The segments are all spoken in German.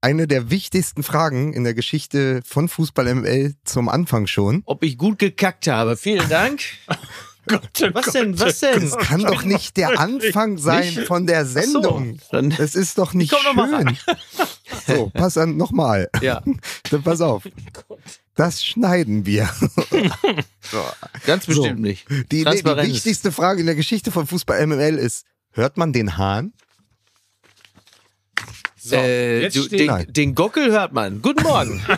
eine der wichtigsten Fragen in der Geschichte von Fußball ML zum Anfang schon. Ob ich gut gekackt habe. Vielen Dank. Gott, oh Was Gott, denn? Was denn? Das kann doch nicht der Anfang sein von der Sendung. Dann, Das ist doch nicht komm noch mal schön. So, pass an, nochmal. ja, Dann pass auf. Das schneiden wir. ganz So. bestimmt nicht. Die, die wichtigste Frage in der Geschichte von Fußball MML ist, hört man den Hahn? So, äh, jetzt du, den, den Gockel hört man. Guten Morgen.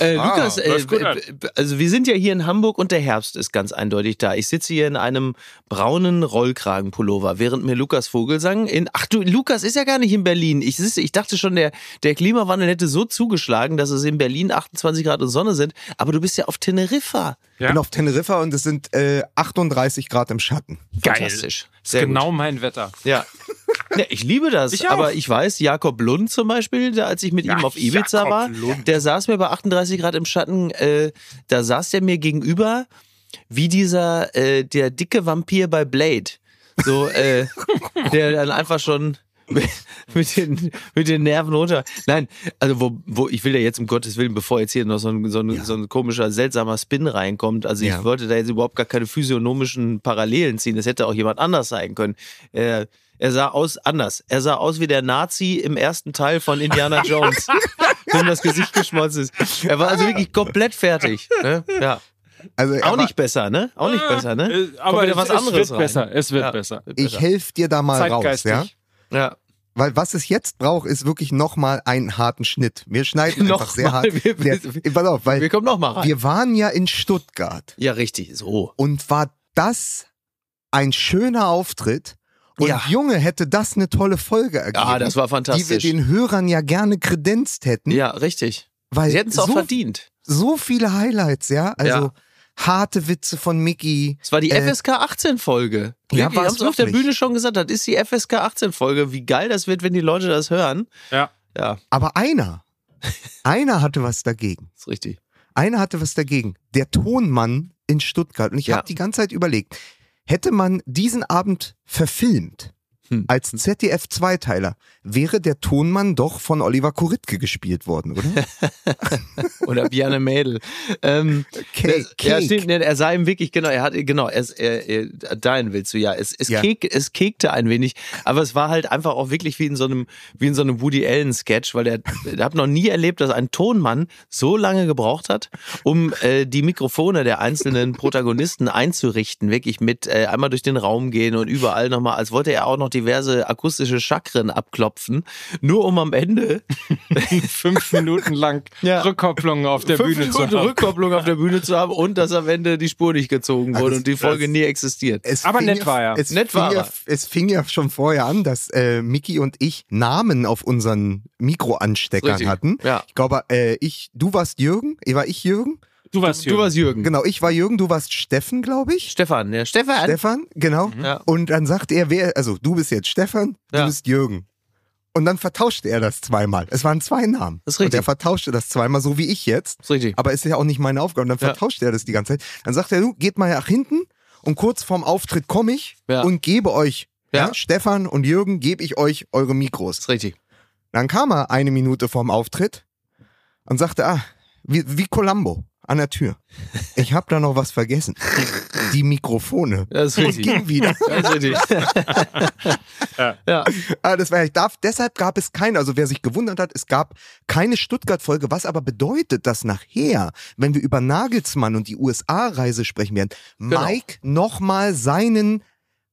äh, Lukas, äh, läuft gut an. äh, also wir sind ja hier in Hamburg und der Herbst ist ganz eindeutig da. Ich sitze hier in einem braunen Rollkragenpullover, während mir Lukas Vogelsang in. Ach du, Lukas ist ja gar nicht in Berlin. Ich, sitze- ich dachte schon, der, der Klimawandel hätte so zugeschlagen, dass es in Berlin 28 Grad und Sonne sind. Aber du bist ja auf Teneriffa. Ja. bin auf Teneriffa und es sind äh, 38 Grad im Schatten. Geil. Fantastisch. ist Sehr genau Gut. mein Wetter. Ja. ja. Ich liebe das. Ich aber ich weiß, Jakob Lund zum Beispiel, da, als ich mit Ja, ihm auf Ibiza Jakob war, Lund. der saß mir bei 38 Grad im Schatten, äh, da saß der mir gegenüber wie dieser, äh, der dicke Vampir bei Blade. So, äh, der dann einfach schon mit den, mit den Nerven runter. Nein, also wo, wo ich will ja jetzt um Gottes Willen, bevor jetzt hier noch so ein, so ein, so ein komischer, seltsamer Spin reinkommt, also ich Ja. wollte da jetzt überhaupt gar keine physiognomischen Parallelen ziehen. Das hätte auch jemand anders sein können. Er, er sah aus anders. Er sah aus wie der Nazi im ersten Teil von Indiana Jones, dem das Gesicht geschmolzen ist. Er war also wirklich komplett fertig. Ne? Ja. Also Auch war- nicht besser, ne? Auch nicht besser, ne? Äh, aber es, was es anderes wird rein. besser. Es wird Ja. besser. Ich helfe dir da mal raus, ja? Ja. Weil was es jetzt braucht, ist wirklich nochmal einen harten Schnitt. Wir schneiden Noch einfach sehr mal, hart. wir- Der, pass auf, weil Wir kommen noch mal rein. wir waren ja in Stuttgart Ja, richtig. So. und war das ein schöner Auftritt. Und Ja. Junge, hätte das eine tolle Folge ergeben. Ja, das war die wir fantastisch. den Hörern ja gerne kredenzt hätten. Ja, richtig. weil Sie hätten es auch so, verdient. so viele Highlights, ja. Also Ja. harte Witze von Mickey. Es war die Äh, FSK 18 Folge. Ja, wir haben es auf der. Bühne schon gesagt, das ist die FSK 18 Folge. Wie geil das wird, wenn die Leute das hören. Ja. Ja, Aber einer, einer hatte was dagegen. ist richtig. Einer hatte was dagegen. Der Tonmann in Stuttgart. Und ich Ja. habe die ganze Zeit überlegt, hätte man diesen Abend verfilmt Hm. als ZDF-Zweiteiler, wäre der Tonmann doch von Oliver Kuritke gespielt worden, oder? Oder Bjarne Mädel. ähm, Cake, Ja, Cake. stimmt, nee, er sah ihm wirklich, genau, er hat, genau, er, er, er, dein willst du, ja. Es, es, Ja. Kek, es kekte ein wenig, aber es war halt einfach auch wirklich wie in so einem, wie in so einem Woody Allen-Sketch, weil der, der hat noch nie erlebt, dass ein Tonmann so lange gebraucht hat, um äh, die Mikrofone der einzelnen Protagonisten einzurichten, wirklich mit äh, einmal durch den Raum gehen und überall nochmal, als wollte er auch noch diverse akustische Chakren abklopfen, nur um am Ende Fünf Minuten lang Ja. Rückkopplung auf der fünf Bühne zu Minuten haben. Rückkopplung auf der Bühne zu haben und dass am Ende die Spur nicht gezogen wurde Also und die Folge nie existiert. Es Aber fing nett ja, war er. Es, Nett fing war ja, es fing ja schon vorher an, dass äh, Mickey und ich Namen auf unseren Mikroansteckern Richtig. hatten. Ja. Ich glaube, äh, ich, du warst Jürgen, war ich Jürgen? Du warst Du warst Jürgen. Genau, ich war Jürgen, du warst Steffen, glaube ich. Stefan, ja, Stefan. Stefan, genau. Ja. Und dann sagte er, wer, also du bist jetzt Stefan, du Ja. bist Jürgen. Und dann vertauschte er das zweimal. Es waren zwei Namen. Das ist Und richtig. er vertauschte das zweimal, so wie ich jetzt. Ist richtig. Aber ist ja auch nicht meine Aufgabe. Und dann vertauschte er das die ganze Zeit. Dann sagt er, du, geht mal nach hinten und kurz vorm Auftritt komme ich und gebe euch. Stefan und Jürgen, gebe ich euch eure Mikros. Ist richtig. Dann kam er eine Minute vorm Auftritt und sagte, ah, wie, wie Columbo an der Tür. Ich habe da noch was vergessen. Die Mikrofone. Das ist Und richtig. ging wieder. Das ist richtig. ja. Ah, das war, ich darf, deshalb gab es keine, also wer sich gewundert hat, es gab keine Stuttgart-Folge, was aber bedeutet, dass nachher, wenn wir über Nagelsmann und die USA-Reise sprechen werden, Genau. Mike nochmal seinen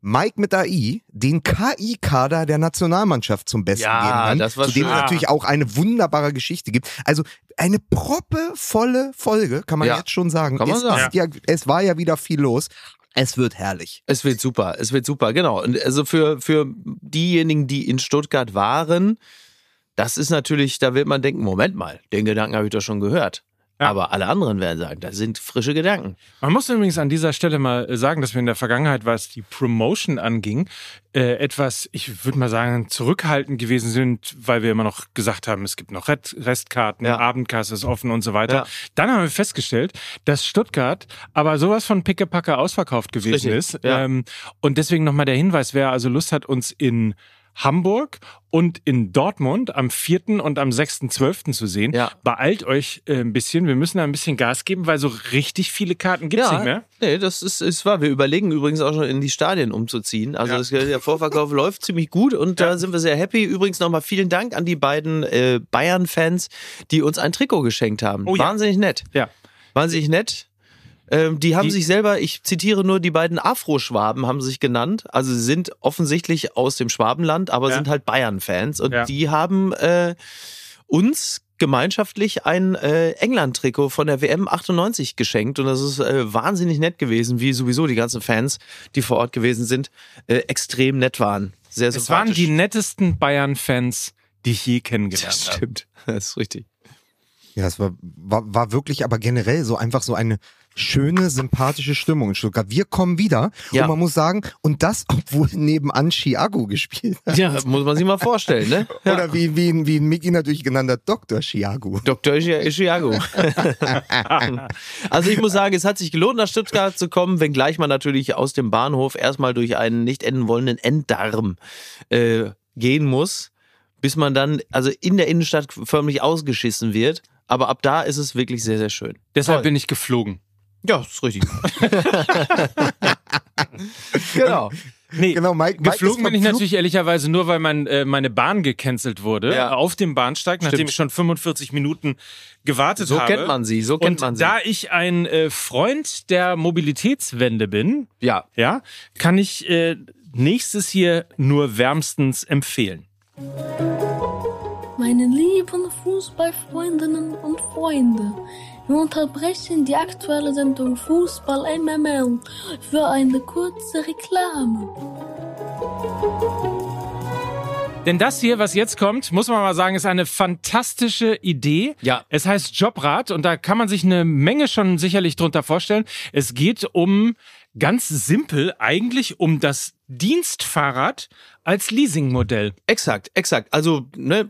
Mike mit AI, den KI-Kader der Nationalmannschaft zum Besten Ja, geben kann, das war zu dem es natürlich auch eine wunderbare Geschichte gibt. Also eine proppevolle Folge, kann man Ja. jetzt schon sagen. Kann man es, sagen. Ja, es war ja wieder viel los. Es wird herrlich. Es wird super, es wird super, genau. Und also für, für diejenigen, die in Stuttgart waren, das ist natürlich, da wird man denken, Moment mal, den Gedanken habe ich doch schon gehört. Ja. Aber alle anderen werden sagen, das sind frische Gedanken. Man muss übrigens an dieser Stelle mal äh, sagen, dass wir in der Vergangenheit, was die Promotion anging, äh, etwas, ich würde mal sagen, zurückhaltend gewesen sind, weil wir immer noch gesagt haben, es gibt noch Red Restkarten, Ja. Abendkasse ist offen und so weiter. Ja. Dann haben wir festgestellt, dass Stuttgart aber sowas von Pickepacke ausverkauft gewesen Richtig, ist. ja. Ähm, und deswegen nochmal der Hinweis, wer also Lust hat, uns in Hamburg und in Dortmund am 4. und am 6.12. zu sehen. Ja. Beeilt euch äh, ein bisschen. Wir müssen da ein bisschen Gas geben, weil so richtig viele Karten gibt's nicht mehr. Nee, das ist, ist wahr. Wir überlegen übrigens auch schon in die Stadien umzuziehen. Also Ja. das, der Vorverkauf läuft ziemlich gut und da sind wir sehr happy. Übrigens nochmal vielen Dank an die beiden äh, Bayern-Fans, die uns ein Trikot geschenkt haben. Oh ja. Wahnsinnig nett. Ja. Wahnsinnig nett. Ähm, die haben Die- sich selber, ich zitiere nur, die beiden Afro-Schwaben haben sich genannt. Also sie sind offensichtlich aus dem Schwabenland, aber Ja. sind halt Bayern-Fans. Und Ja. die haben äh, uns gemeinschaftlich ein äh, England-Trikot von der WM 98 geschenkt. Und das ist äh, wahnsinnig nett gewesen, wie sowieso die ganzen Fans, die vor Ort gewesen sind, äh, extrem nett waren. Sehr Es waren die nettesten Bayern-Fans, die ich je kennengelernt Das habe. stimmt. Das ist richtig. Ja, es war, war, war wirklich aber generell so einfach so eine schöne, sympathische Stimmung in Stuttgart. Wir kommen wieder Ja. und man muss sagen, und das, obwohl nebenan Chiago gespielt hat. Ja, muss man sich mal vorstellen, ne? Ja. Oder wie, wie, wie Mickey natürlich genannt hat, Dr. Chiago. Dr. Ishiago. also ich muss sagen, es hat sich gelohnt, nach Stuttgart zu kommen, wenngleich man natürlich aus dem Bahnhof erstmal durch einen nicht enden wollenden Enddarm äh, gehen muss, bis man dann also in der Innenstadt förmlich ausgeschissen wird. Aber ab da ist es wirklich sehr, sehr schön. Deshalb Toll. bin ich geflogen. Ja, ist richtig. genau. Nee, Genau, Mike, Mike geflogen bin ich natürlich ehrlicherweise nur, weil mein, äh, meine Bahn gecancelt wurde Ja. auf dem Bahnsteig, nachdem Stimmt. ich schon 45 Minuten gewartet So habe. kennt man sie, so kennt Und man sie. da ich ein äh, Freund der Mobilitätswende bin, Ja. ja, kann ich äh, nächstes hier nur wärmstens empfehlen. Meine lieben Fußballfreundinnen und Freunde, wir unterbrechen die aktuelle Sendung Fußball MML für eine kurze Reklame. Denn das hier, was jetzt kommt, muss man mal sagen, ist eine fantastische Idee. Ja. Es heißt Jobrad und da kann man sich eine Menge schon sicherlich drunter vorstellen. Es geht um ganz simpel eigentlich um das Dienstfahrrad als Leasingmodell. Exakt, exakt. Also, ne,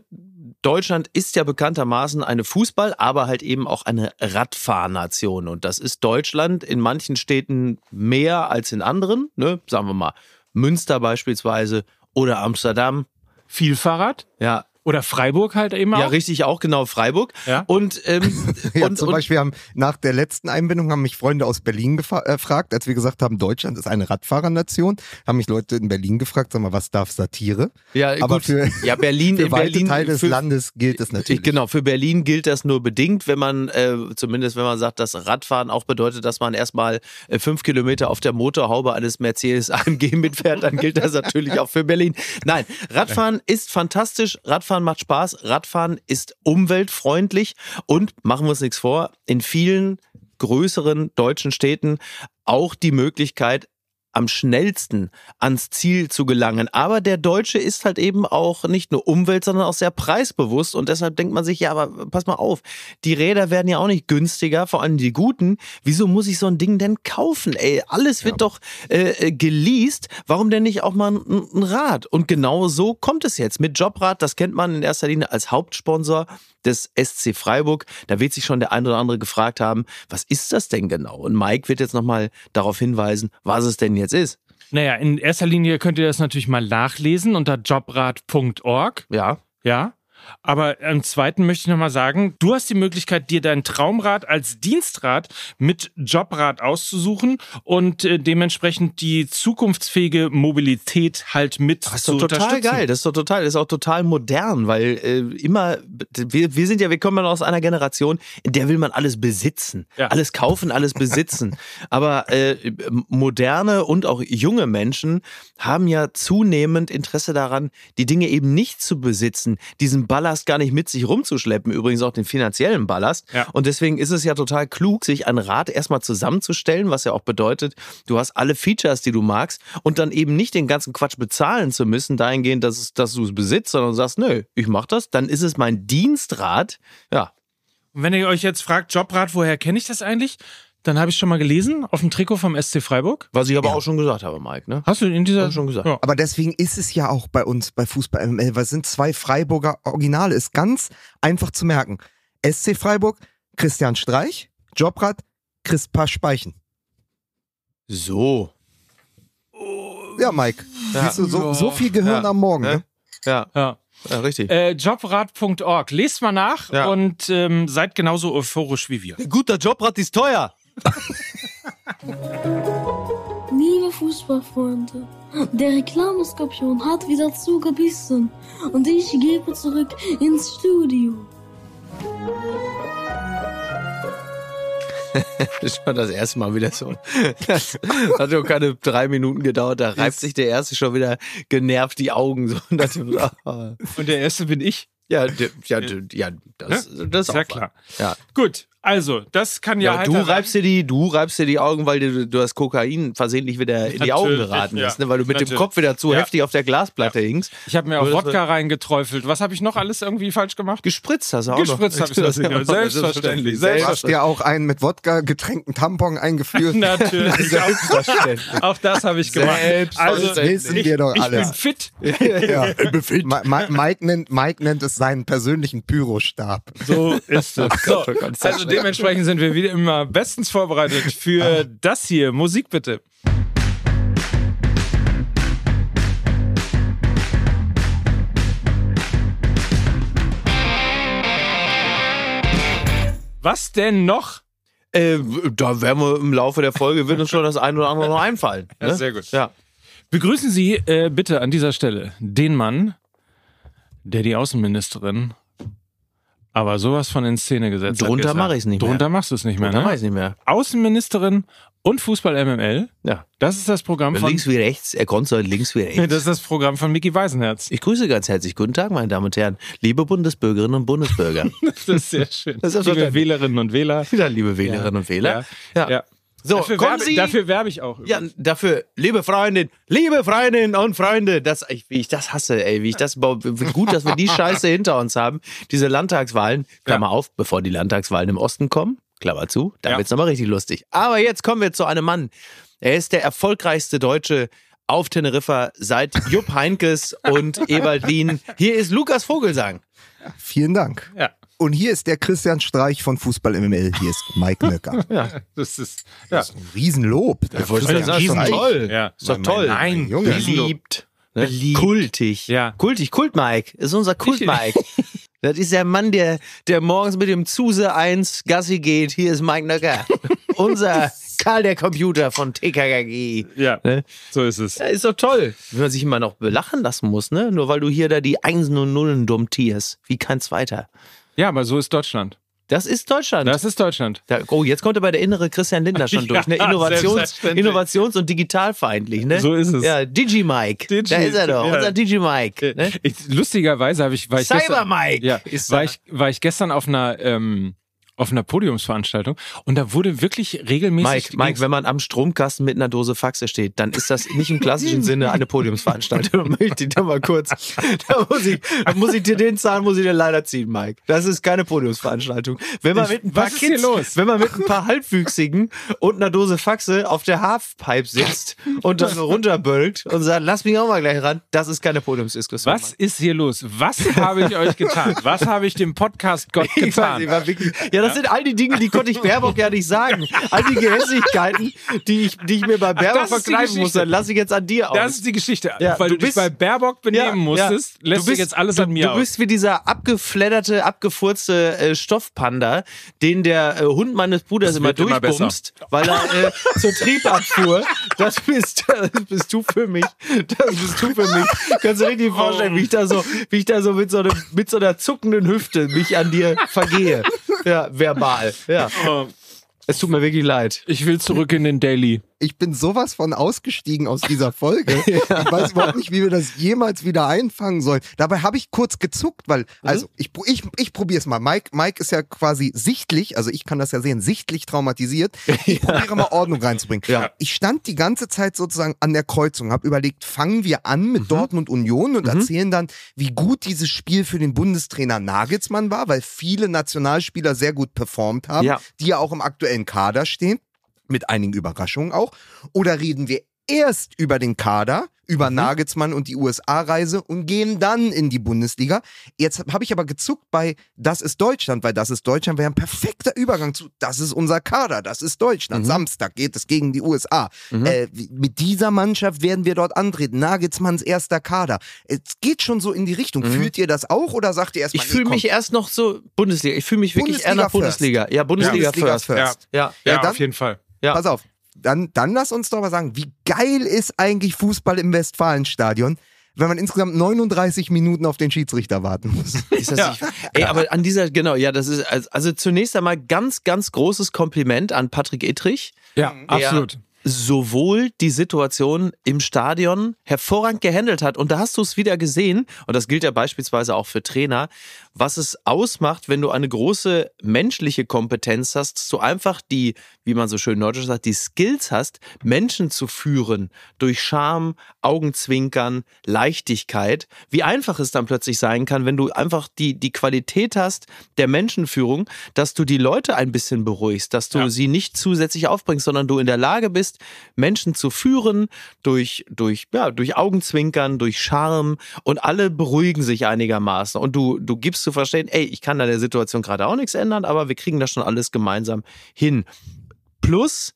Deutschland ist ja bekanntermaßen eine Fußball, aber halt eben auch eine Radfahrnation. Und das ist Deutschland in manchen Städten mehr als in anderen. Ne? Sagen wir mal, Münster beispielsweise oder Amsterdam. Viel Fahrrad Ja, oder Freiburg halt eben ja auch. richtig, auch genau Freiburg. Ja. Und, ähm, Ja, und, zum und Beispiel haben nach der letzten Einbindung haben mich Freunde aus Berlin äh, gefragt, als wir gesagt haben, Deutschland ist eine Radfahrernation, haben mich Leute in Berlin gefragt, sag mal, was darf Satire? ja, aber gut, für- ja, Berlin, Für in weite Berlin, Teile des für, Landes gilt es natürlich. Ich, genau, für Berlin gilt das nur bedingt, wenn man, äh, zumindest wenn man sagt, dass Radfahren auch bedeutet, dass man erstmal äh, fünf Kilometer auf der Motorhaube eines Mercedes AMG mitfährt, dann gilt das natürlich auch für Berlin. Nein, Radfahren ist fantastisch, Radfahren macht Spaß, Radfahren ist umweltfreundlich und machen wir uns nichts vor, in vielen größeren deutschen Städten auch die Möglichkeit, am schnellsten ans Ziel zu gelangen. Aber der Deutsche ist halt eben auch nicht nur umwelt, sondern auch sehr preisbewusst und deshalb denkt man sich, ja, aber pass mal auf, die Räder werden ja auch nicht günstiger, vor allem die guten. Wieso muss ich so ein Ding denn kaufen? Ey, alles wird doch äh, äh, geleast. Warum denn nicht auch mal ein, ein Rad? Und genau so kommt es jetzt mit Jobrad. Das kennt man in erster Linie als Hauptsponsor des SC Freiburg. Da wird sich schon der ein oder andere gefragt haben, was ist das denn genau? Und Mike wird jetzt nochmal darauf hinweisen, was es denn jetzt ist. Naja, in erster Linie könnt ihr das natürlich mal nachlesen unter jobrad.org. Ja. Ja. Aber im zweiten möchte ich nochmal sagen, du hast die Möglichkeit, dir dein Traumrad als Dienstrad mit Jobrad auszusuchen und äh, dementsprechend die zukunftsfähige Mobilität halt mit Das ist zu doch total geil. Das ist doch total, das ist auch total modern, weil äh, immer, wir, wir sind ja, wir kommen ja aus einer Generation, in der will man alles besitzen. Ja. Alles kaufen, alles besitzen. Aber äh, moderne und auch junge Menschen haben ja zunehmend Interesse daran, die Dinge eben nicht zu besitzen, diesen Ballast gar nicht mit sich rumzuschleppen, übrigens auch den finanziellen Ballast. Ja. Und deswegen ist es ja total klug, sich ein Rad erstmal zusammenzustellen, was ja auch bedeutet, du hast alle Features, die du magst und dann eben nicht den ganzen Quatsch bezahlen zu müssen, dahingehend, dass, es, dass du es besitzt, sondern sagst, nö, ich mach das, dann ist es mein Dienstrad. Ja, Und wenn ihr euch jetzt fragt, Jobrad, woher kenne ich das eigentlich? Dann habe ich schon mal gelesen auf dem Trikot vom SC Freiburg. was ich aber Ja. auch schon gesagt habe, Mike, ne? Hast du in dieser Hab schon gesagt. Ja. Aber deswegen ist es ja auch bei uns bei Fußball MML, weil es sind zwei Freiburger Originale, ist ganz einfach zu merken. SC Freiburg, Christian Streich, Jobrad, Chris Speichen. So. Ja, Mike. Ja. Siehst du, so, so viel Gehirn Ja. am Morgen, Ne? ne? Ja, Ja. ja richtig. Äh, Jobrat.org. Lest mal nach Ja. und ähm, seid genauso euphorisch wie wir. Guter Jobrat ist teuer. Liebe Fußballfreunde, der Reklameskorpion hat wieder zugebissen und ich gebe zurück ins Studio. Das war das erste Mal wieder so. Das hat doch keine drei Minuten gedauert. Da reibt sich der Erste schon wieder genervt die Augen. So. Und der erste bin ich. ja, ja, ja, das, das ist Ja, auch klar. Ja. Gut, also, das kann ja, Ja, halt du reibst dir die, du reibst dir die Augen, weil du, du hast Kokain versehentlich wieder in die Natürlich, Augen geraten ja. ist, ne? weil du mit dem Natürlich. Kopf wieder zu Ja. heftig auf der Glasplatte hingst. Ich habe mir auch Das- Wodka reingeträufelt. Was habe ich noch alles irgendwie falsch gemacht? Gespritzt hast du auch Gespritzt noch. habe ich das nicht. Selbstverständlich. Du hast Selbstverständlich. dir auch einen mit Wodka getränkten Tampon eingeführt. Natürlich. Selbstverständlich. Auch das habe ich gemacht. Also, Das wissen wir doch ich alle. bin fit. Ja. Ma- Ma- Mike, nennt, Mike nennt es seinen persönlichen Pyrostab. So ist es. So, oh das also. Dementsprechend sind wir wieder immer bestens vorbereitet für das hier. Musik bitte. Was denn noch? Äh, da werden wir im Laufe der Folge, wird uns schon das eine oder andere noch einfallen. Ne? Ja, sehr gut. Ja. Begrüßen Sie äh, bitte an dieser Stelle den Mann, der die Außenministerin aber sowas von in Szene gesetzt. Drunter gestern. mach ich's nicht mehr. Drunter machst du es nicht mehr, Da ne? ich nicht mehr. Außenministerin und Fußball MML. Ja. Das ist das Programm von Links wie rechts, er konnte links wie rechts. Das ist das Programm von Mickey Weisenherz. Ich grüße ganz herzlich. Guten Tag, meine Damen und Herren. Liebe Bundesbürgerinnen und Bundesbürger. Das ist sehr schön. Das ist Liebe Wählerinnen und Wähler. Ja, liebe Wählerinnen und Wähler. Ja. ja. So, dafür, kommen werbe, Sie. dafür werbe ich auch. Ja, dafür, liebe Freundin, liebe Freundinnen und Freunde, das, ich, wie ich das hasse, ey, wie ich das, gut, dass wir die Scheiße hinter uns haben. Diese Landtagswahlen, Klammer Ja. auf, bevor die Landtagswahlen im Osten kommen, Klammer zu, da Ja. wird's nochmal richtig lustig. Aber jetzt kommen wir zu einem Mann. Er ist der erfolgreichste Deutsche auf Teneriffa seit Jupp Heinkes und Ewald Lien. Hier ist Lukas Vogelsang. Vielen Dank. Ja. Und hier ist der Christian Streich von Fußball MML. Hier ist Mike Nöcker. Das ist, ja. Das ist ein Riesenlob. Christian sagen, ist doch toll. Ja. Ist doch toll. mein Junge. Beliebt. Ne? Beliebt. Kultig. Ja. Kultig. Kult-Mike. Ist unser Kult-Mike. das ist der Mann, der, der morgens mit dem Zuse 1 Gassi geht. Hier ist Mike Nöcker. unser Karl der Computer von TKKG. ja, Ne? so ist es. Ja, ist doch toll. Wenn man sich immer noch belachen lassen muss, ne? Nur weil du hier da die Einsen und Nullen dummtierst. Wie kein Zweiter. Ja, aber so ist Deutschland. Das ist Deutschland. Das ist Deutschland. Da, oh, jetzt kommt aber der innere Christian Lindner schon durch. Ne? Innovations. Innovations- und digitalfeindlich. Ne? So ist es. Ja, Digi-Mike. Digi, Da ist er doch, ja. unser Digi-Mike. Ne? Ich, lustigerweise habe ich, war ich gestern, Cyber-Mike ja, war ich, war ich gestern auf einer, ähm, auf einer Podiumsveranstaltung und da wurde wirklich regelmäßig. Mike, Mike, wenn man am Stromkasten mit einer Dose Faxe steht, dann ist das nicht im klassischen Sinne eine Podiumsveranstaltung. Möchte ich da mal kurz. Da muss ich, da muss ich dir den Zahn, muss ich dir leider ziehen, Mike. Das ist keine Podiumsveranstaltung. Wenn man mit ein paar was ist hier Kids, los? wenn man mit ein paar Halbwüchsigen und einer Dose Faxe auf der Halfpipe sitzt und dann so runterbölkt und sagt, lass mich auch mal gleich ran, das ist keine Podiumsdiskussion. was ist hier los? Was habe ich euch getan? Was habe ich dem Podcast Gott Ich weiß, getan? ich war wirklich, ja, das sind all die Dinge, die konnte ich Baerbock ja nicht sagen. All die Gehässigkeiten, die ich, die ich mir bei Baerbock das verkneifen muss, dann lasse ich jetzt an dir aus. Das ist die Geschichte. Ja, Weil du du, dich bist- bei Baerbock benehmen musstest, lässt du sich jetzt alles an mir du, aus. Du bist wie dieser abgefledderte, abgefurzte äh, Stoffpanda, den der äh, Hund meines Bruders immer wird immer durchbumst, weil er äh, zur Triebabfuhr. Das bist, das bist du für mich. Das bist du für mich. Kannst du dir richtig vorstellen, wie ich da so, wie ich da so mit so, einem, mit so einer zuckenden Hüfte mich an dir vergehe. Ja, verbal. Ja. Es tut mir wirklich leid. ich will zurück in den Daily. Ich bin sowas von ausgestiegen aus dieser Folge. Ich weiß überhaupt nicht, wie wir das jemals wieder einfangen sollen. Dabei habe ich kurz gezuckt, weil, also ich, ich, ich probiere es mal. Mike, Mike ist ja quasi sichtlich, also ich kann das ja sehen, sichtlich traumatisiert. Ich probiere mal Ordnung reinzubringen. Ja. Ich stand die ganze Zeit sozusagen an der Kreuzung, habe überlegt, fangen wir an mit Dortmund Union und erzählen dann, wie gut dieses Spiel für den Bundestrainer Nagelsmann war, weil viele Nationalspieler sehr gut performt haben, Ja. die ja auch im aktuellen Kader stehen mit einigen Überraschungen auch? Oder reden wir erst über den Kader, über Mhm. Nagelsmann und die USA-Reise und gehen dann in die Bundesliga. Jetzt habe ich aber gezuckt bei Das ist Deutschland, weil Das ist Deutschland wäre ein perfekter Übergang zu Das ist unser Kader, das ist Deutschland. Mhm. Samstag geht es gegen die USA. Mhm. Äh, mit dieser Mannschaft werden wir dort antreten. Nagelsmanns erster Kader. Es geht schon so in die Richtung. Mhm. Fühlt ihr das auch oder sagt ihr erstmal, Ich fühle mich erst noch so Bundesliga. Ich fühle mich wirklich eher nach Bundesliga Bundesliga. Ja, Bundesliga, Bundesliga first. first. Ja. Ja, Ja, dann- auf jeden Fall. Ja. Pass auf, dann, dann lass uns doch mal sagen, wie geil ist eigentlich Fußball im Westfalenstadion, wenn man insgesamt 39 Minuten auf den Schiedsrichter warten muss. Ist das nicht, ey, aber an dieser, genau, ja, das ist, also- also zunächst einmal ganz, ganz großes Kompliment an Patrick Ittrich. Ja, absolut. sowohl die Situation im Stadion hervorragend gehandelt hat. Und da hast du es wieder gesehen, und das gilt ja beispielsweise auch für Trainer, was es ausmacht, wenn du eine große menschliche Kompetenz hast, dass du einfach die, wie man so schön neudeutsch sagt, die Skills hast, Menschen zu führen durch Charme, Augenzwinkern, Leichtigkeit. Wie einfach es dann plötzlich sein kann, wenn du einfach die, die Qualität hast der Menschenführung, dass du die Leute ein bisschen beruhigst, dass du Ja. sie nicht zusätzlich aufbringst, sondern du in der Lage bist, Menschen zu führen durch, durch, ja, durch Augenzwinkern, durch Charme und alle beruhigen sich einigermaßen. Und du, du gibst zu verstehen, ey, ich kann an der Situation gerade auch nichts ändern, aber wir kriegen das schon alles gemeinsam hin. Plus,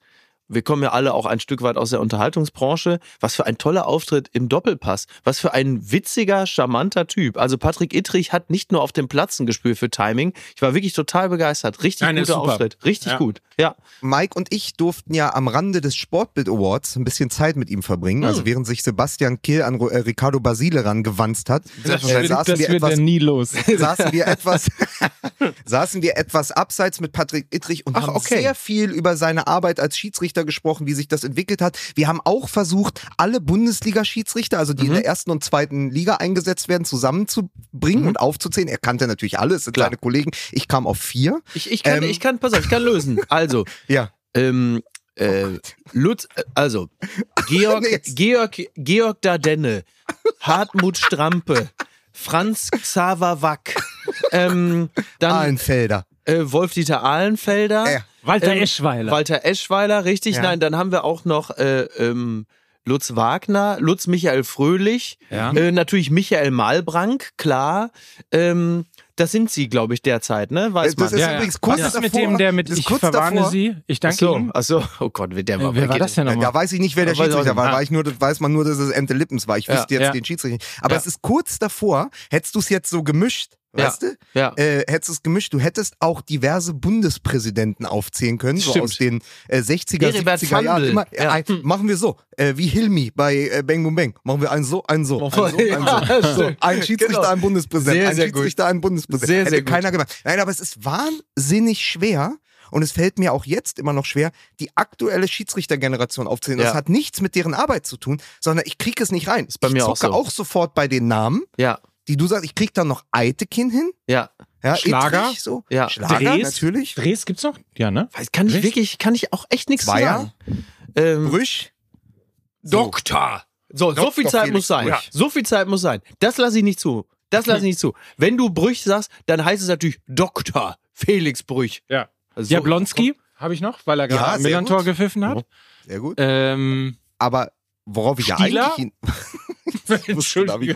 wir kommen ja alle auch ein Stück weit aus der Unterhaltungsbranche. Was für ein toller Auftritt im Doppelpass. Was für ein witziger, charmanter Typ. Also Patrick Ittrich hat nicht nur auf dem Platz ein Gespür für Timing. Ich war wirklich total begeistert. Richtig Nein, guter. Auftritt. Richtig Ja. gut. Ja. Mike und ich durften ja am Rande des Sportbild Awards ein bisschen Zeit mit ihm verbringen. Also während sich Sebastian Kehl an äh, Ricardo Basile rangewanzt hat, Das, wird- saßen, das wir wird etwas, ja nie los. saßen wir etwas saßen wir etwas abseits mit Patrick Ittrich und Ach, haben okay. sehr viel über seine Arbeit als Schiedsrichter gesprochen, wie sich das entwickelt hat. Wir haben auch versucht, alle Bundesliga-Schiedsrichter, also die in der ersten und zweiten Liga eingesetzt werden, zusammenzubringen und aufzuzählen. Er kannte natürlich alle, es sind Klar. seine Kollegen. Ich kam auf vier. Ich, ich kann, Ähm. ich kann, pass auf, ich kann lösen. Also, Ja. ähm, äh, Lutz, äh, also, Georg, Nee. Georg, Georg Dardenne, Hartmut Strampe, Franz Xaver Wack, ähm, dann Ahlenfelder. äh, Wolf-Dieter Ahlenfelder, Ja. Walter Ähm, Eschweiler. Walter Eschweiler, richtig. Ja. Nein, dann haben wir auch noch äh, ähm, Lutz Wagner, Lutz Michael Fröhlich, Ja. äh, natürlich Michael Malbrank, klar. Ähm, das sind sie, glaube ich, derzeit, ne? Weiß Das man. ist ja, übrigens kurz Was ist mit davor- dem, der mit Ich verwarne davor- Sie? Ich danke Achso, Ihnen. achso, oh Gott, der war, Äh, wer war das denn Ja, nochmal? da weiß ich nicht, wer der Schiedsrichter war. nicht. Weiß, ich nur, weiß man nur, dass es Ente Lippens war. Ich Ja, wüsste jetzt ja. den Schiedsrichter nicht. Aber Ja. es ist kurz davor, hättest du es jetzt so gemischt, Ja. weißt du? Ja. Äh, hättest du es gemischt, du hättest auch diverse Bundespräsidenten aufzählen können, so Stimmt. aus den äh, 60er, Heribert 70er Jahren. Immer, Ja. äh, ein, machen wir so, äh, wie Hilmi bei äh, Bang Boom Bang. Machen wir einen so, einen so, einen so, einen so. Ja, so ein Schiedsrichter, Genau. ein Bundespräsident, Sehr, ein sehr gut. Schiedsrichter, ein Bundespräsident. Sehr, Hätte sehr gut. keiner gemacht. Nein, aber es ist wahnsinnig schwer. Und es fällt mir auch jetzt immer noch schwer, die aktuelle Schiedsrichtergeneration aufzuzählen. Ja. Das hat nichts mit deren Arbeit zu tun, sondern ich kriege es nicht rein. bei ich mir auch zucke so. auch sofort bei den Namen, Ja, die du sagst. Ich kriege dann noch Eitekin hin. ja. Ja, Schlager? Ittrich, so. Ja. Schlager, Dres? natürlich. Dres gibt's noch? Ja, ne? Weiß, kann ich Echt? wirklich, kann ich auch echt nichts sagen. Ähm, Brüsch. Doktor. So, so Doktor viel Zeit muss sein. Brüch. So viel Zeit muss sein. Das lasse ich nicht zu. Das lasse ich nicht zu. Wenn du Brüch sagst, dann heißt es natürlich Doktor Felix Brüch. Ja. Also so- Jablonski habe ich noch, weil er Ja, gerade Millantor gut. gepfiffen hat. Sehr gut. Ähm, Aber worauf ich ja Stieler? eigentlich hab ich.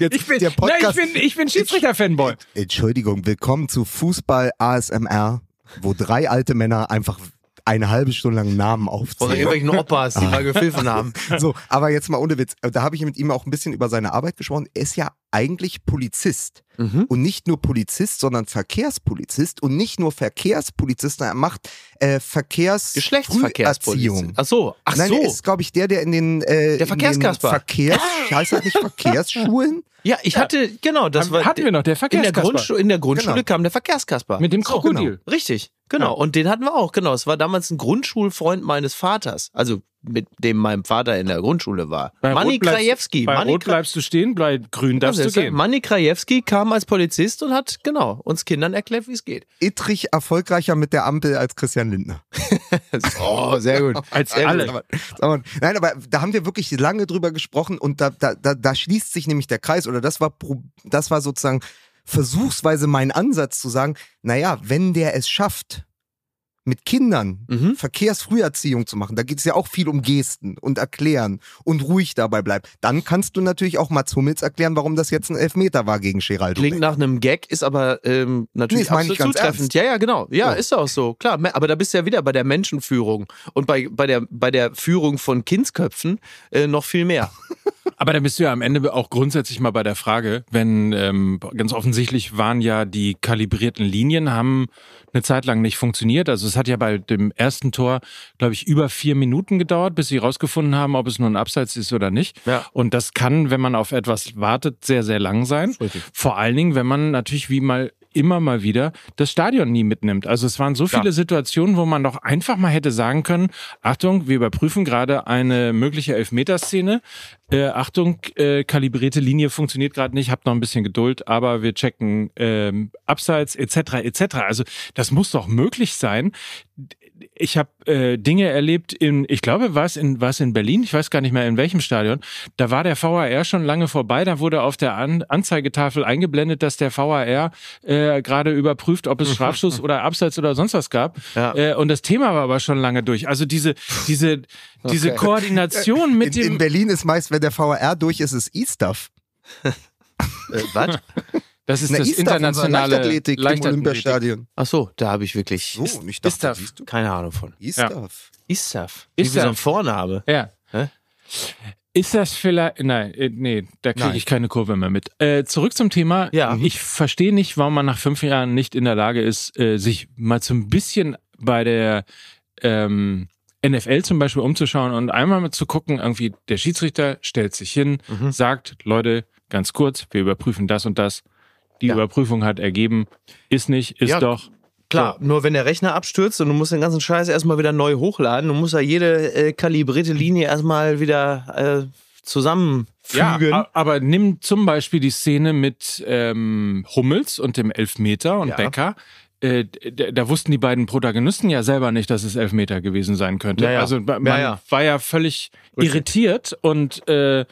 Jetzt ich bin, der nein, ich Podcast. bin, ich bin Schiedsrichter-Fanboy. Entschuldigung, willkommen zu Fußball ASMR, wo drei alte Männer einfach eine halbe Stunde lang Namen aufzählen. irgendwelchen Opas, die mal gepfiffen haben. So, aber jetzt mal ohne Witz. Da habe ich mit ihm auch ein bisschen über seine Arbeit gesprochen. Er ist ja eigentlich Polizist. Mhm. Und nicht nur Polizist, sondern Verkehrspolizist. Und nicht nur Verkehrspolizist, sondern er macht äh, Verkehrs Geschlechtsverkehrspolizist. Ach so, ach Nein, so. er ist, glaube ich, der, der in den, äh, Der Verkehrskasper. Verkehrs, heißt das nicht Verkehrsschulen? Ja, ich hatte, genau, das war. hatten wir noch, der in der, Verkehrskasper. Grundschule, in der Grundschule Genau. kam der Verkehrskasper. Mit dem So, Krokodil. genau. Richtig, genau. Ja. Und den hatten wir auch, genau. Es war damals ein Grundschulfreund meines Vaters. Also mit dem mein Vater in der Grundschule war. Bei Manni Rot bleibst- Krajewski. Bei Manni Rot bleibst du stehen, bei Grün darfst du Krajewski. gehen. Manni Krajewski kam als Polizist und hat, genau, uns Kindern erklärt, wie es geht. Ittrich erfolgreicher mit der Ampel als Christian Lindner. Oh, sehr gut. Als Sehr alle. gut. Aber, aber, nein, aber da haben wir wirklich lange drüber gesprochen und da, da, da, da schließt sich nämlich der Kreis oder das war, das war sozusagen versuchsweise mein Ansatz zu sagen, naja, wenn der es schafft, mit Kindern Mhm. Verkehrsfrüherziehung zu machen, da geht es ja auch viel um Gesten und Erklären und ruhig dabei bleiben. Dann kannst du natürlich auch Mats Hummels erklären, warum das jetzt ein Elfmeter war gegen Geraldo. Klingt nach einem Gag, ist aber ähm, Nee, natürlich ich absolut ganz zutreffend. Ja, ja, genau. Ja, Ja. ist auch so. Klar, aber da bist du ja wieder bei der Menschenführung und bei, bei, der, bei der Führung von Kindsköpfen äh, noch viel mehr. Aber da bist du ja am Ende auch grundsätzlich mal bei der Frage, wenn ähm, ganz offensichtlich waren ja die kalibrierten Linien, haben eine Zeit lang nicht funktioniert. Also es hat ja bei dem ersten Tor, glaube ich, über vier Minuten gedauert, bis sie rausgefunden haben, ob es nur ein Abseits ist oder nicht. Ja. Und das kann, wenn man auf etwas wartet, sehr, sehr lang sein. Richtig. Vor allen Dingen, wenn man natürlich wie mal immer mal wieder das Stadion nie mitnimmt. Also es waren so viele Situationen, wo man doch einfach mal hätte sagen können, Achtung, wir überprüfen gerade eine mögliche Elfmeterszene. Äh, Achtung, äh, kalibrierte Linie funktioniert gerade nicht, habt noch ein bisschen Geduld, aber wir checken ähm, Abseits etc. etc. Also das muss doch möglich sein. Ich habe äh, Dinge erlebt in, ich glaube, war es in, war es in Berlin, ich weiß gar nicht mehr in welchem Stadion. Da war der VAR schon lange vorbei. Da wurde auf der An Anzeigetafel eingeblendet, dass der VAR äh, gerade überprüft, ob es Strafschuss oder Abseits oder sonst was gab. Ja. Äh, und das Thema war aber schon lange durch. Also diese, diese, diese Koordination mit in, dem. in Berlin ist meist, wenn der VAR durch ist, ist E-Stuff. Äh, was? das ist Na, das unsere internationale Leichtathletik, im Olympiastadion. Ach so, da habe ich wirklich So, und ich dachte, Ist siehst du? keine Ahnung von. Istaf. Wie Istaf. so ein Vorname. Ja. Hä? Ist das vielleicht. Nein, äh, nee, da kriege ich keine Kurve mehr mit. Äh, zurück zum Thema. Ja. Ich verstehe nicht, warum man nach fünf Jahren nicht in der Lage ist, äh, sich mal so ein bisschen bei der ähm, NFL zum Beispiel umzuschauen und einmal mal zu gucken, irgendwie, der Schiedsrichter stellt sich hin, Mhm. sagt, Leute, ganz kurz, wir überprüfen das und das. Die Ja. Überprüfung hat ergeben, ist nicht, ist Ja. doch. Klar, nur wenn der Rechner abstürzt und du musst den ganzen Scheiß erstmal wieder neu hochladen, du musst ja jede äh, kalibrierte Linie erstmal wieder äh, zusammenfügen. a- aber nimm zum Beispiel die Szene mit ähm, Hummels und dem Elfmeter und Ja. Becker. Äh, da wussten die beiden Protagonisten ja selber nicht, dass es Elfmeter gewesen sein könnte. Ja, ja. Also man Ja, ja. war ja völlig irritiert und äh,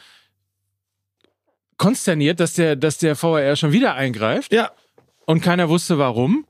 konsterniert, dass der, dass der VAR schon wieder eingreift ja. und keiner wusste warum.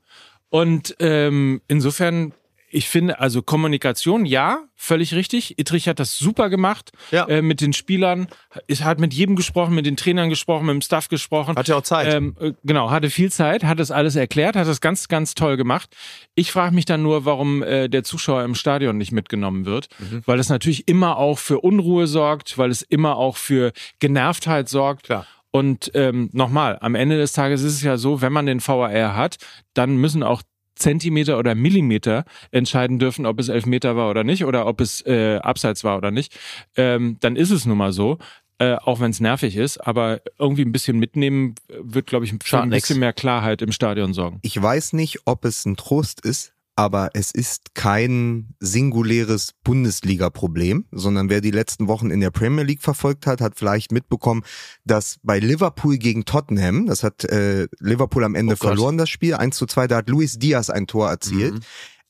Und ähm, insofern, ich finde, also Kommunikation, ja, völlig richtig. Ittrich hat das super gemacht Ja. äh, mit den Spielern. Es hat mit jedem gesprochen, mit den Trainern gesprochen, mit dem Staff gesprochen. Hat ja auch Zeit. Ähm, äh, genau, hatte viel Zeit, hat das alles erklärt, hat das ganz, ganz toll gemacht. Ich frage mich dann nur, warum äh, der Zuschauer im Stadion nicht mitgenommen wird, Mhm. weil es natürlich immer auch für Unruhe sorgt, weil es immer auch für Genervtheit sorgt. Klar. Und ähm, nochmal, am Ende des Tages ist es ja so, wenn man den VAR hat, dann müssen auch Zentimeter oder Millimeter entscheiden dürfen, ob es Elfmeter war oder nicht oder ob es äh, Abseits war oder nicht. Ähm, dann ist es nun mal so. Äh, auch wenn es nervig ist, aber irgendwie ein bisschen mitnehmen wird, glaube ich, für Schadet ein bisschen mehr Klarheit im Stadion sorgen. Ich weiß nicht, ob es ein Trost ist, aber es ist kein singuläres Bundesliga-Problem, sondern wer die letzten Wochen in der Premier League verfolgt hat, hat vielleicht mitbekommen, dass bei Liverpool gegen Tottenham, das hat äh, Liverpool am Ende Oh verloren, das Spiel, 1 zu 2, da hat Luis Diaz ein Tor erzielt. Mhm.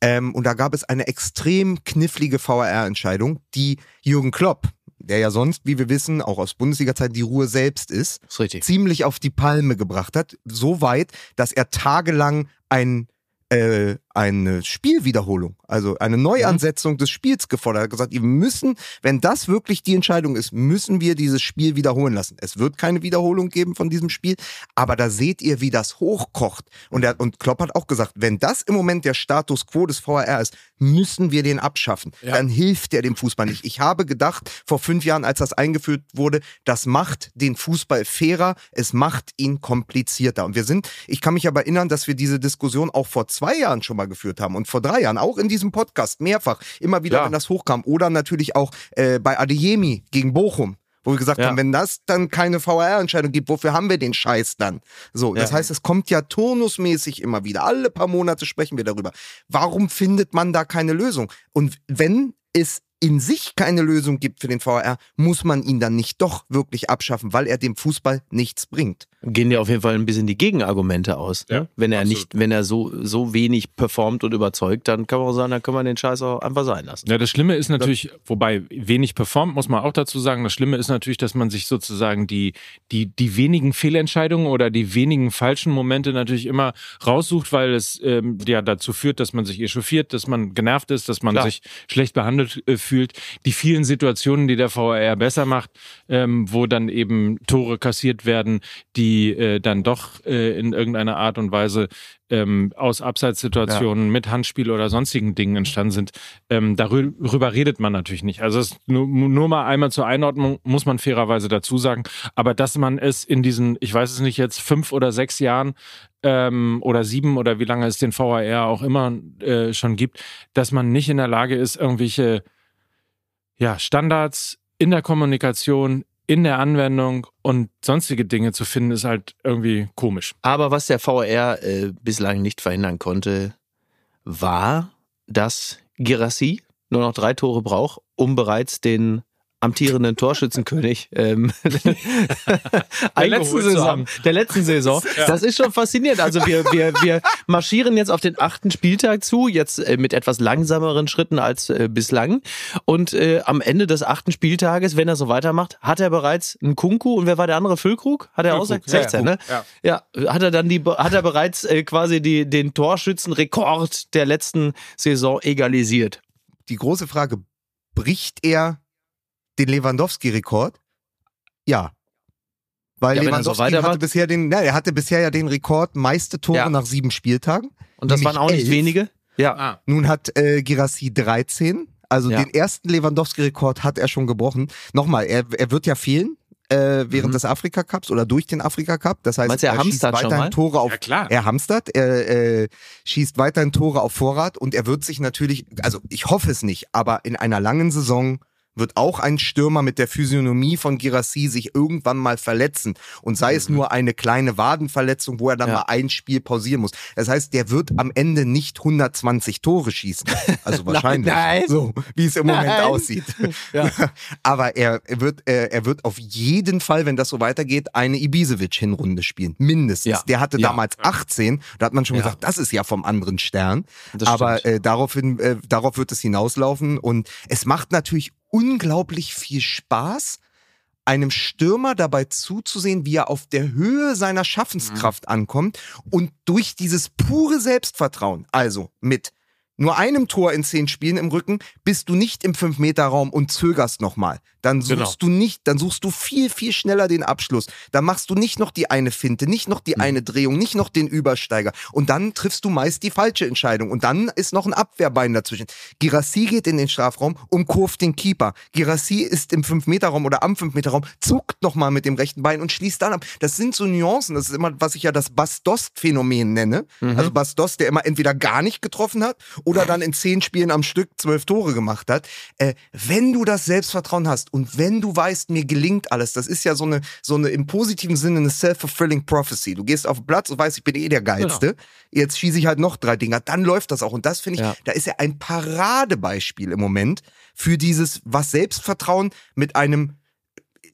Ähm, und da gab es eine extrem knifflige VAR-Entscheidung, die Jürgen Klopp, der ja sonst, wie wir wissen, auch aus Bundesliga-Zeit die Ruhe selbst ist, Ist ziemlich auf die Palme gebracht hat. So weit, dass er tagelang ein äh, eine Spielwiederholung, also eine Neuansetzung des Spiels gefordert. Er hat gesagt, wir müssen, wenn das wirklich die Entscheidung ist, müssen wir dieses Spiel wiederholen lassen. Es wird keine Wiederholung geben von diesem Spiel, aber da seht ihr, wie das hochkocht. Und, er, und Klopp hat auch gesagt, wenn das im Moment der Status quo des VAR ist, müssen wir den abschaffen. Dann hilft der dem Fußball nicht. Ich habe gedacht, vor fünf Jahren, als das eingeführt wurde, das macht den Fußball fairer, es macht ihn komplizierter. Und wir sind, ich kann mich aber erinnern, dass wir diese Diskussion auch vor zwei Jahren schon mal geführt haben und vor drei Jahren, auch in diesem Podcast, mehrfach, immer wieder, Klar. wenn das hochkam. Oder natürlich auch äh, bei Adeyemi gegen Bochum. Wo wir gesagt Ja. haben, wenn das dann keine VAR-Entscheidung gibt, wofür haben wir den Scheiß dann? So, das Ja. heißt, es kommt ja turnusmäßig immer wieder. Alle paar Monate sprechen wir darüber. Warum findet man da keine Lösung? Und wenn es in sich keine Lösung gibt für den VAR, muss man ihn dann nicht doch wirklich abschaffen, weil er dem Fußball nichts bringt. Gehen ja auf jeden Fall ein bisschen die Gegenargumente aus. Ja, ne? Wenn er absolut. nicht, wenn er so, so wenig performt und überzeugt, dann kann man auch sagen, dann kann man den Scheiß auch einfach sein lassen. Ja, das Schlimme ist natürlich, wobei wenig performt, muss man auch dazu sagen, das Schlimme ist natürlich, dass man sich sozusagen die, die, die wenigen Fehlentscheidungen oder die wenigen falschen Momente natürlich immer raussucht, weil es ähm, ja dazu führt, dass man sich echauffiert, dass man genervt ist, dass man Klar. sich schlecht behandelt äh, fühlt. Die vielen Situationen, die der VAR besser macht, ähm, wo dann eben Tore kassiert werden, die äh, dann doch äh, in irgendeiner Art und Weise ähm, aus Abseitssituationen mit Handspiel oder sonstigen Dingen entstanden sind, ähm, darüber redet man natürlich nicht. Also es nur, nur mal einmal zur Einordnung, muss man fairerweise dazu sagen. Aber dass man es in diesen, ich weiß es nicht jetzt, fünf oder sechs Jahren ähm, oder sieben oder wie lange es den VAR auch immer äh, schon gibt, dass man nicht in der Lage ist, irgendwelche ja, Standards in der Kommunikation, in der Anwendung und sonstige Dinge zu finden, ist halt irgendwie komisch. Aber was der VR äh, bislang nicht verhindern konnte, war, dass Girassi nur noch drei Tore braucht, um bereits den amtierenden Torschützenkönig ähm, der letzten Saison. Der letzten Saison. Das ist schon faszinierend. Also wir, wir, wir marschieren jetzt auf den achten Spieltag zu, jetzt äh, mit etwas langsameren Schritten als äh, bislang. Und äh, am Ende des achten Spieltages, wenn er so weitermacht, hat er bereits einen Kunku und wer war der andere? Füllkrug? Hat er auch Füllkrug, 16, ja. ne? Ja. Ja, hat er dann die, hat er bereits äh, quasi die, den Torschützenrekord der letzten Saison egalisiert. Die große Frage, bricht er den Lewandowski-Rekord? Ja. Weil Ja, er so Lewandowski weitermacht. hatte bisher den, na, er hatte bisher ja den Rekord meiste Tore Ja. nach sieben Spieltagen. Und das waren auch nicht elf. wenige. Ja. Ah. Nun hat äh, Girassi 13. Also Ja. den ersten Lewandowski-Rekord hat er schon gebrochen. Nochmal, er, er wird ja fehlen äh, während Mhm. des Afrika-Cups oder durch den Afrika-Cup. Das heißt, Meinst er schießt hamstert schon weiterhin mal? Tore auf Ja, klar. er hamstert, er äh, schießt weiterhin Tore auf Vorrat und er wird sich natürlich, also ich hoffe es nicht, aber in einer langen Saison wird auch ein Stürmer mit der Physiognomie von Girassi sich irgendwann mal verletzen. Und sei es nur eine kleine Wadenverletzung, wo er dann Ja. mal ein Spiel pausieren muss. Das heißt, der wird am Ende nicht 120 Tore schießen. Also wahrscheinlich. nein. So, wie es im Moment Nein. aussieht. Ja. Aber er wird, er, er wird auf jeden Fall, wenn das so weitergeht, eine Ibisevic-Hinrunde spielen. Mindestens. Ja. Der hatte damals 18. Da hat man schon gesagt, das ist ja vom anderen Stern. Das Aber äh, daraufhin, äh, darauf wird es hinauslaufen. Und es macht natürlich unglaublich viel Spaß, einem Stürmer dabei zuzusehen, wie er auf der Höhe seiner Schaffenskraft Mhm. ankommt und durch dieses pure Selbstvertrauen, also mit nur einem Tor in zehn Spielen im Rücken, bist du nicht im Fünf-Meter-Raum und zögerst nochmal. Dann suchst Genau. du nicht, dann suchst du viel, viel schneller den Abschluss. Dann machst du nicht noch die eine Finte, nicht noch die Mhm. eine Drehung, nicht noch den Übersteiger. Und dann triffst du meist die falsche Entscheidung. Und dann ist noch ein Abwehrbein dazwischen. Girassi geht in den Strafraum, umkurvt den Keeper. Girassi ist im Fünf-Meter-Raum oder am Fünf-Meter-Raum, zuckt nochmal mit dem rechten Bein und schließt dann ab. Das sind so Nuancen. Das ist immer, was ich ja das Bastost-Phänomen nenne. Mhm. Also Bastos, der immer entweder gar nicht getroffen hat oder dann in zehn Spielen am Stück zwölf Tore gemacht hat. Äh, wenn du das Selbstvertrauen hast und wenn du weißt, mir gelingt alles, das ist ja so eine, so eine im positiven Sinne eine self-fulfilling prophecy. Du gehst auf den Platz und weißt, ich bin eh der Geilste. Jetzt schieße ich halt noch drei Dinger. Dann läuft das auch. Und das finde ich, Ja. da ist ja ein Paradebeispiel im Moment für dieses, was Selbstvertrauen mit einem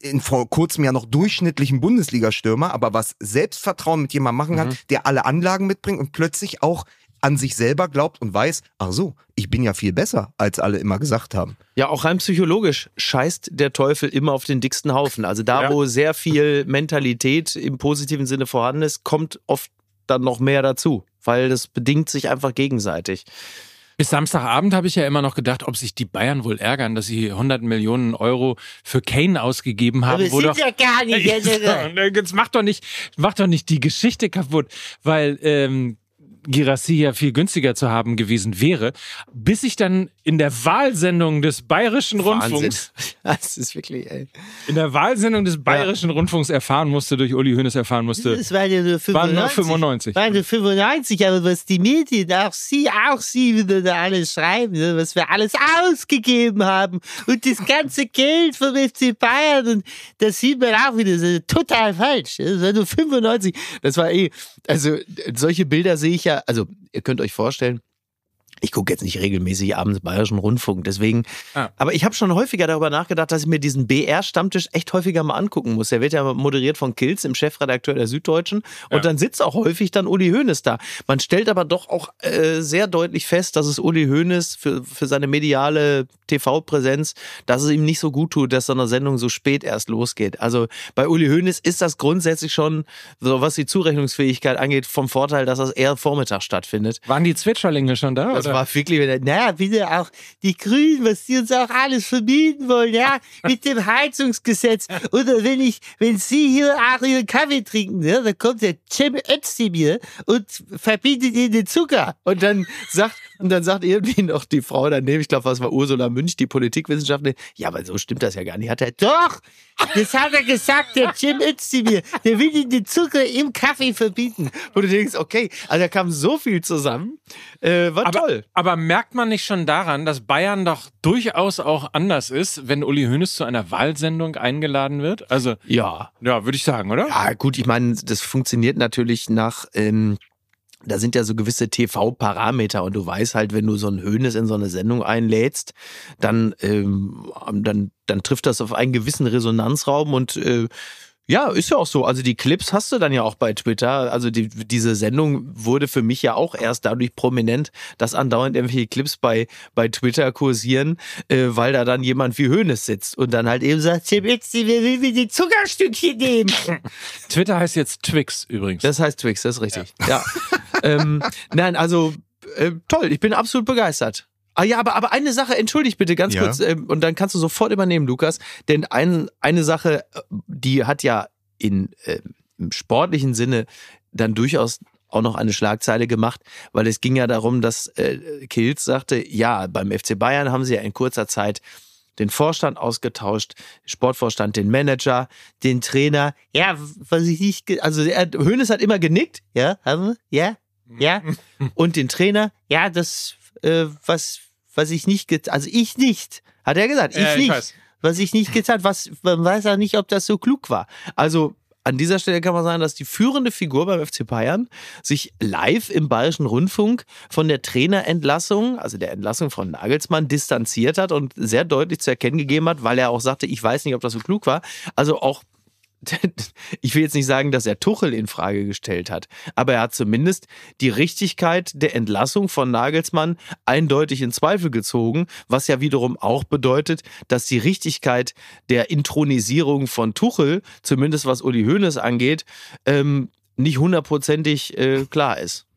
in vor kurzem ja noch durchschnittlichen Bundesliga-Stürmer, aber was Selbstvertrauen mit jemandem machen kann, der alle Anlagen mitbringt und plötzlich auch an sich selber glaubt und weiß, ach so, ich bin ja viel besser, als alle immer gesagt haben. Ja, auch rein psychologisch scheißt der Teufel immer auf den dicksten Haufen. Also da, Ja. wo sehr viel Mentalität im positiven Sinne vorhanden ist, kommt oft dann noch mehr dazu, weil das bedingt sich einfach gegenseitig. Bis Samstagabend habe ich ja immer noch gedacht, ob sich die Bayern wohl ärgern, dass sie 100 Millionen Euro für Kane ausgegeben haben. wo doch, ja gar nicht. Jetzt mach doch nicht, mach doch nicht die Geschichte kaputt, weil ähm, Girassi ja viel günstiger zu haben gewesen wäre, bis ich dann in der Wahlsendung des Bayerischen Rundfunks, Das ist wirklich, ey. in der Wahlsendung des Bayerischen Rundfunks erfahren musste, durch Uli Hoeneß erfahren musste, Das waren ja nur 95. waren nur 95. Waren nur 95, aber was die Medien, auch Sie, auch Sie wieder da alles schreiben, ne, was wir alles ausgegeben haben und das ganze Geld vom FC Bayern und das sieht man auch wieder so total falsch. Das war nur 95. Das war eh, also solche Bilder sehe ich ja, also ihr könnt euch vorstellen, Ich gucke jetzt nicht regelmäßig abends Bayerischen Rundfunk, deswegen. Ah. Aber ich habe schon häufiger darüber nachgedacht, dass ich mir diesen BR-Stammtisch echt häufiger mal angucken muss. Der wird ja moderiert von Kills, dem Chefredakteur der Süddeutschen. Und Ja. dann sitzt auch häufig dann Uli Hoeneß da. Man stellt aber doch auch äh, sehr deutlich fest, dass es Uli Hoeneß für, für seine mediale TV-Präsenz, dass es ihm nicht so gut tut, dass so eine Sendung so spät erst losgeht. Also bei Uli Hoeneß ist das grundsätzlich schon, so was die Zurechnungsfähigkeit angeht, vom Vorteil, dass das eher Vormittag stattfindet. Waren die Zwitscherlinge schon da? Das oder? war wirklich, wenn er, Naja, bitte auch die Grünen, was die uns auch alles verbieten wollen, ja, mit dem Heizungsgesetz. Oder wenn ich, wenn Sie hier auch Ihren Kaffee trinken, ja, dann kommt der Cem Özdemir und verbietet Ihnen den Zucker. Und dann sagt, und dann sagt irgendwie noch die Frau daneben, ich glaube, was war Ursula Münch, die Politikwissenschaftlerin, ja, aber so stimmt das ja gar nicht. Hat er, Doch, das hat er gesagt, der Cem Özdemir. Der will Ihnen den Zucker im Kaffee verbieten. wo du denkst, okay, also da kam so viel zusammen, äh, war aber, toll. aber merkt man nicht schon daran, dass Bayern doch durchaus auch anders ist, wenn Uli Hoeneß zu einer Wahlsendung eingeladen wird? Also, Ja. ja, würde ich sagen, oder? Ja, gut, ich meine, das funktioniert natürlich nach, ähm, da sind ja so gewisse TV-Parameter und du weißt halt, wenn du so einen Höhnes in so eine Sendung einlädst, dann, ähm, dann, dann trifft das auf einen gewissen Resonanzraum und äh, ja, ist ja auch so. Also die Clips hast du dann ja auch bei Twitter. Also die, diese Sendung wurde für mich ja auch erst dadurch prominent, dass andauernd irgendwelche Clips bei, bei Twitter kursieren, äh, weil da dann jemand wie Höhnes sitzt und dann halt eben sagt, Özdemir will mir die Zuckerstückchen nehmen. Twitter heißt jetzt Twix übrigens. Das heißt Twix, das ist richtig. Ja. ähm, nein, also äh, toll, ich bin absolut begeistert. Ah ja, aber, aber eine Sache, entschuldigt bitte ganz Ja. kurz, ähm, und dann kannst du sofort übernehmen, Lukas. Denn ein, eine Sache, äh, die hat ja in, äh, im sportlichen Sinne dann durchaus auch noch eine Schlagzeile gemacht, weil es ging ja darum, dass äh, Kills sagte, ja, beim FC Bayern haben sie ja in kurzer Zeit den Vorstand ausgetauscht, Sportvorstand, den Manager, den Trainer. Ja, was ich nicht, Also Hönes hat immer genickt ja, haben wir? Ja, ja. und den Trainer, Ja, das, äh, was, was ich nicht getan, also ich nicht, hat er gesagt, ich Ja, ich nicht. weiß. was ich nicht getan, was, man weiß auch nicht, ob das so klug war. Also an dieser Stelle kann man sagen, dass die führende Figur beim FC Bayern sich live im Bayerischen Rundfunk von der Trainerentlassung, also der Entlassung von Nagelsmann, distanziert hat und sehr deutlich zu erkennen gegeben hat, weil er auch sagte, ich weiß nicht, ob das so klug war. Also auch ich will jetzt nicht sagen, dass er Tuchel in Frage gestellt hat, aber er hat zumindest die Richtigkeit der Entlassung von Nagelsmann eindeutig in Zweifel gezogen, was ja wiederum auch bedeutet, dass die Richtigkeit der Intronisierung von Tuchel, zumindest was Uli Hoeneß angeht, ähm, nicht hundertprozentig äh, klar ist.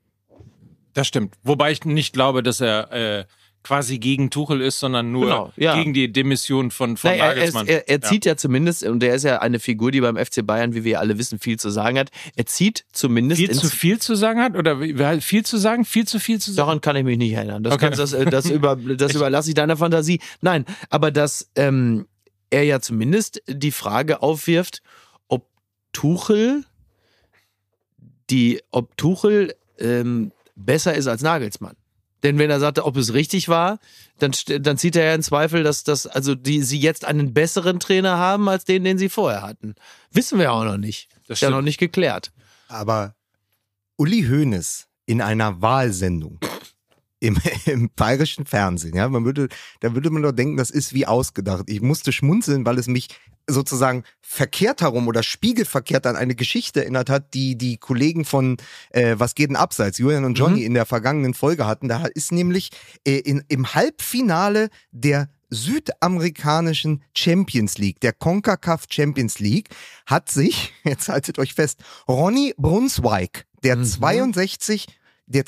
Das stimmt. Wobei ich nicht glaube, dass er äh, quasi gegen Tuchel ist, sondern nur Genau, ja. gegen die Demission von, von Nein, er, er, Nagelsmann. er, er zieht ja. zumindest, und er ist ja eine Figur, die beim FC Bayern, wie wir alle wissen, viel zu sagen hat. Er zieht zumindest viel zu viel zu sagen hat? Oder viel zu sagen? Viel zu viel zu sagen? Daran kann ich mich nicht erinnern. Das, Okay. das, äh, das, über, das überlasse ich deiner Fantasie. Nein, aber dass ähm, er ja zumindest die Frage aufwirft, ob Tuchel die, ob Tuchel ähm, besser ist als Nagelsmann. Denn wenn er sagte, ob es richtig war, dann, dann zieht er ja in Zweifel, dass, dass also die, sie jetzt einen besseren Trainer haben als den, den sie vorher hatten. Wissen wir auch noch nicht. Das ist ja noch nicht geklärt. Aber Uli Hoeneß in einer Wahlsendung im, im bayerischen Fernsehen, ja, man würde, da würde man doch denken, das ist wie ausgedacht. Ich musste schmunzeln, weil es mich sozusagen verkehrt herum oder spiegelverkehrt an eine Geschichte erinnert hat, die die Kollegen von äh, Was geht denn abseits, Julian und Johnny in der vergangenen Folge hatten. Da ist nämlich äh, in, im Halbfinale der südamerikanischen Champions League, der CONCACAF Champions League, hat sich, jetzt haltet euch fest, Ronny Brunswijk, der 62, der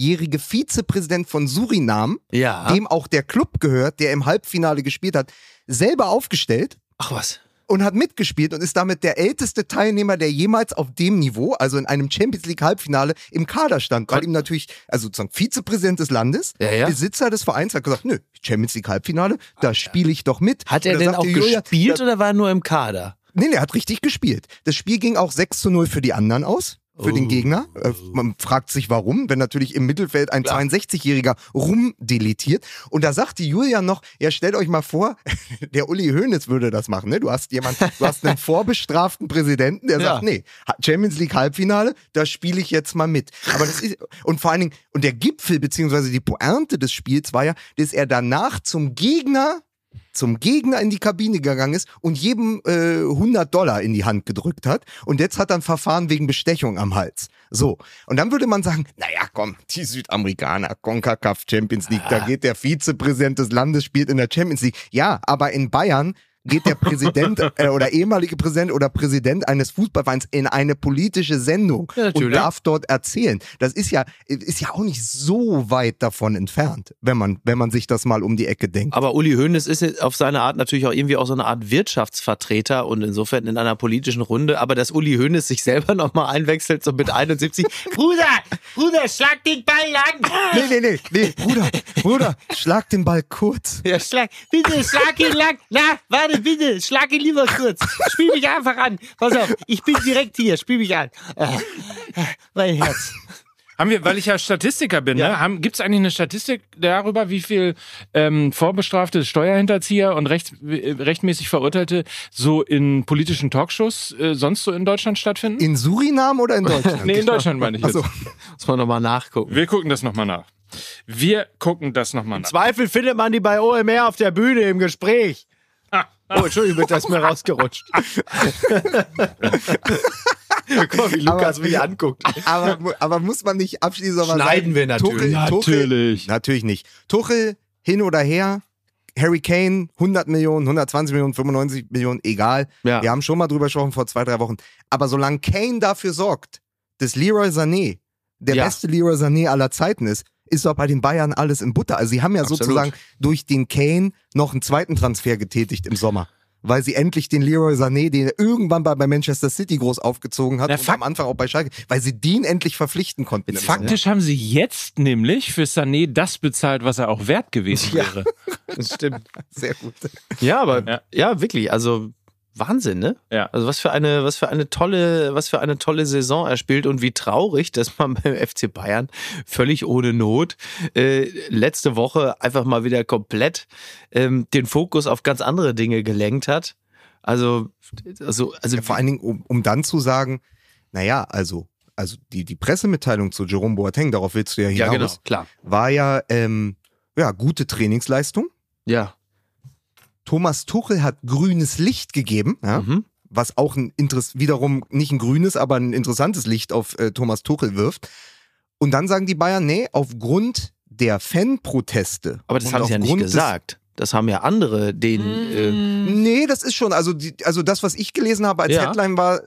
62-jährige Vizepräsident von Surinam, Ja. dem auch der Club gehört, der im Halbfinale gespielt hat, selber aufgestellt Ach was. und hat mitgespielt und ist damit der älteste Teilnehmer, der jemals auf dem Niveau, also in einem Champions League Halbfinale, im Kader stand. Weil ihm natürlich, also sozusagen Vizepräsident des Landes, Ja, ja. Besitzer des Vereins, hat gesagt, nö, Champions League Halbfinale, da spiele ich doch mit. Hat er denn auch Julia, gespielt oder war er nur im Kader? Nee, nee, er hat richtig gespielt. Das Spiel ging auch 6 zu 0 für die anderen aus. Für den Gegner. Äh, man fragt sich warum, wenn natürlich im Mittelfeld ein 62-Jähriger rumdeletiert. Und da sagt die Julia noch, ja, stellt euch mal vor, der Uli Hoeneß würde das machen. Ne? Du hast jemand, du hast einen vorbestraften Präsidenten, der Ja. sagt, nee, Champions League Halbfinale, da spiele ich jetzt mal mit. Aber das ist, und vor allen Dingen, und der Gipfel beziehungsweise die Pointe des Spiels war ja, dass er danach zum Gegner zum Gegner in die Kabine gegangen ist und jedem äh, 100 Dollar in die Hand gedrückt hat. Und jetzt hat er ein Verfahren wegen Bestechung am Hals. So. Und dann würde man sagen, naja, komm, die Südamerikaner, CONCACAF Champions League, da geht der Vizepräsident des Landes, spielt in der Champions League. Ja, aber in Bayern geht der Präsident äh, oder ehemalige Präsident oder Präsident eines Fußballvereins in eine politische Sendung Ja, und darf dort erzählen. Das ist ja, ist ja auch nicht so weit davon entfernt, wenn man, wenn man sich das mal um die Ecke denkt. Aber Uli Hoeneß ist auf seine Art natürlich auch irgendwie auch so eine Art Wirtschaftsvertreter und insofern in einer politischen Runde. Aber dass Uli Hoeneß sich selber nochmal einwechselt, so mit 71, Bruder, Bruder, schlag den Ball lang. Nee, nee, nee, nee, Bruder, Bruder, schlag den Ball kurz. Ja, schlag, bitte, schlag ihn lang. Na, warte, bitte, schlag ihn lieber kurz. Spiel mich einfach an. Pass auf, ich bin direkt hier, spiel mich an. Äh, mein Herz. Haben wir, weil ich ja Statistiker bin, Ja. ne? Haben, gibt's eigentlich eine Statistik darüber, wie viel ähm, vorbestrafte Steuerhinterzieher und recht, äh, rechtmäßig Verurteilte so in politischen Talkshows äh, sonst so in Deutschland stattfinden? In Surinam oder in Deutschland? nee, in Deutschland meine ich jetzt. Achso, muss man nochmal nachgucken. Wir gucken das nochmal nach. Wir gucken das nochmal nach. Zweifel findet man die bei OMR auf der Bühne im Gespräch. Oh, Entschuldigung, das ist mir rausgerutscht. Guck mal, wie Lukas mich anguckt. aber, aber muss man nicht abschließend aber Schneiden sagen, wir natürlich. Tuchel, Tuchel, Natürlich. natürlich nicht. Tuchel, hin oder her, Harry Kane, 100 Millionen, 120 Millionen, 95 Millionen, egal. Ja. Wir haben schon mal drüber gesprochen vor zwei, drei Wochen. Aber solange Kane dafür sorgt, dass Leroy Sané der Ja. beste Leroy Sané aller Zeiten ist, ist doch bei den Bayern alles im Butter. Also sie haben ja Absolut. sozusagen durch den Kane noch einen zweiten Transfer getätigt im Sommer. Weil sie endlich den Leroy Sané, den er irgendwann bei, bei Manchester City groß aufgezogen hat Na, und am Anfang auch bei Schalke, weil sie den endlich verpflichten konnten. im Sommer. Faktisch haben sie jetzt nämlich für Sané das bezahlt, was er auch wert gewesen wäre. Das stimmt. Sehr gut. Ja, aber Ja. ja, wirklich, also Wahnsinn, ne? Ja. Also was für eine, was für eine tolle, was für eine tolle Saison er spielt und wie traurig, dass man beim FC Bayern völlig ohne Not äh, letzte Woche einfach mal wieder komplett ähm, den Fokus auf ganz andere Dinge gelenkt hat. Also, also, also Ja, vor allen Dingen, um, um dann zu sagen, naja, also, also die, die Pressemitteilung zu Jerome Boateng, darauf willst du ja hinaus, ja genau, klar, war ja, ähm, ja, gute Trainingsleistung. ja, Thomas Tuchel hat grünes Licht gegeben, ja, mhm. was auch ein Interess wiederum nicht ein grünes, aber ein interessantes Licht auf äh, Thomas Tuchel wirft. Und dann sagen die Bayern, nee, aufgrund der Fanproteste. aber das haben sie ja nicht gesagt. Das haben ja andere denen. Äh, Nee, das ist schon, also, die, also das, was ich gelesen habe als Ja. Headline war,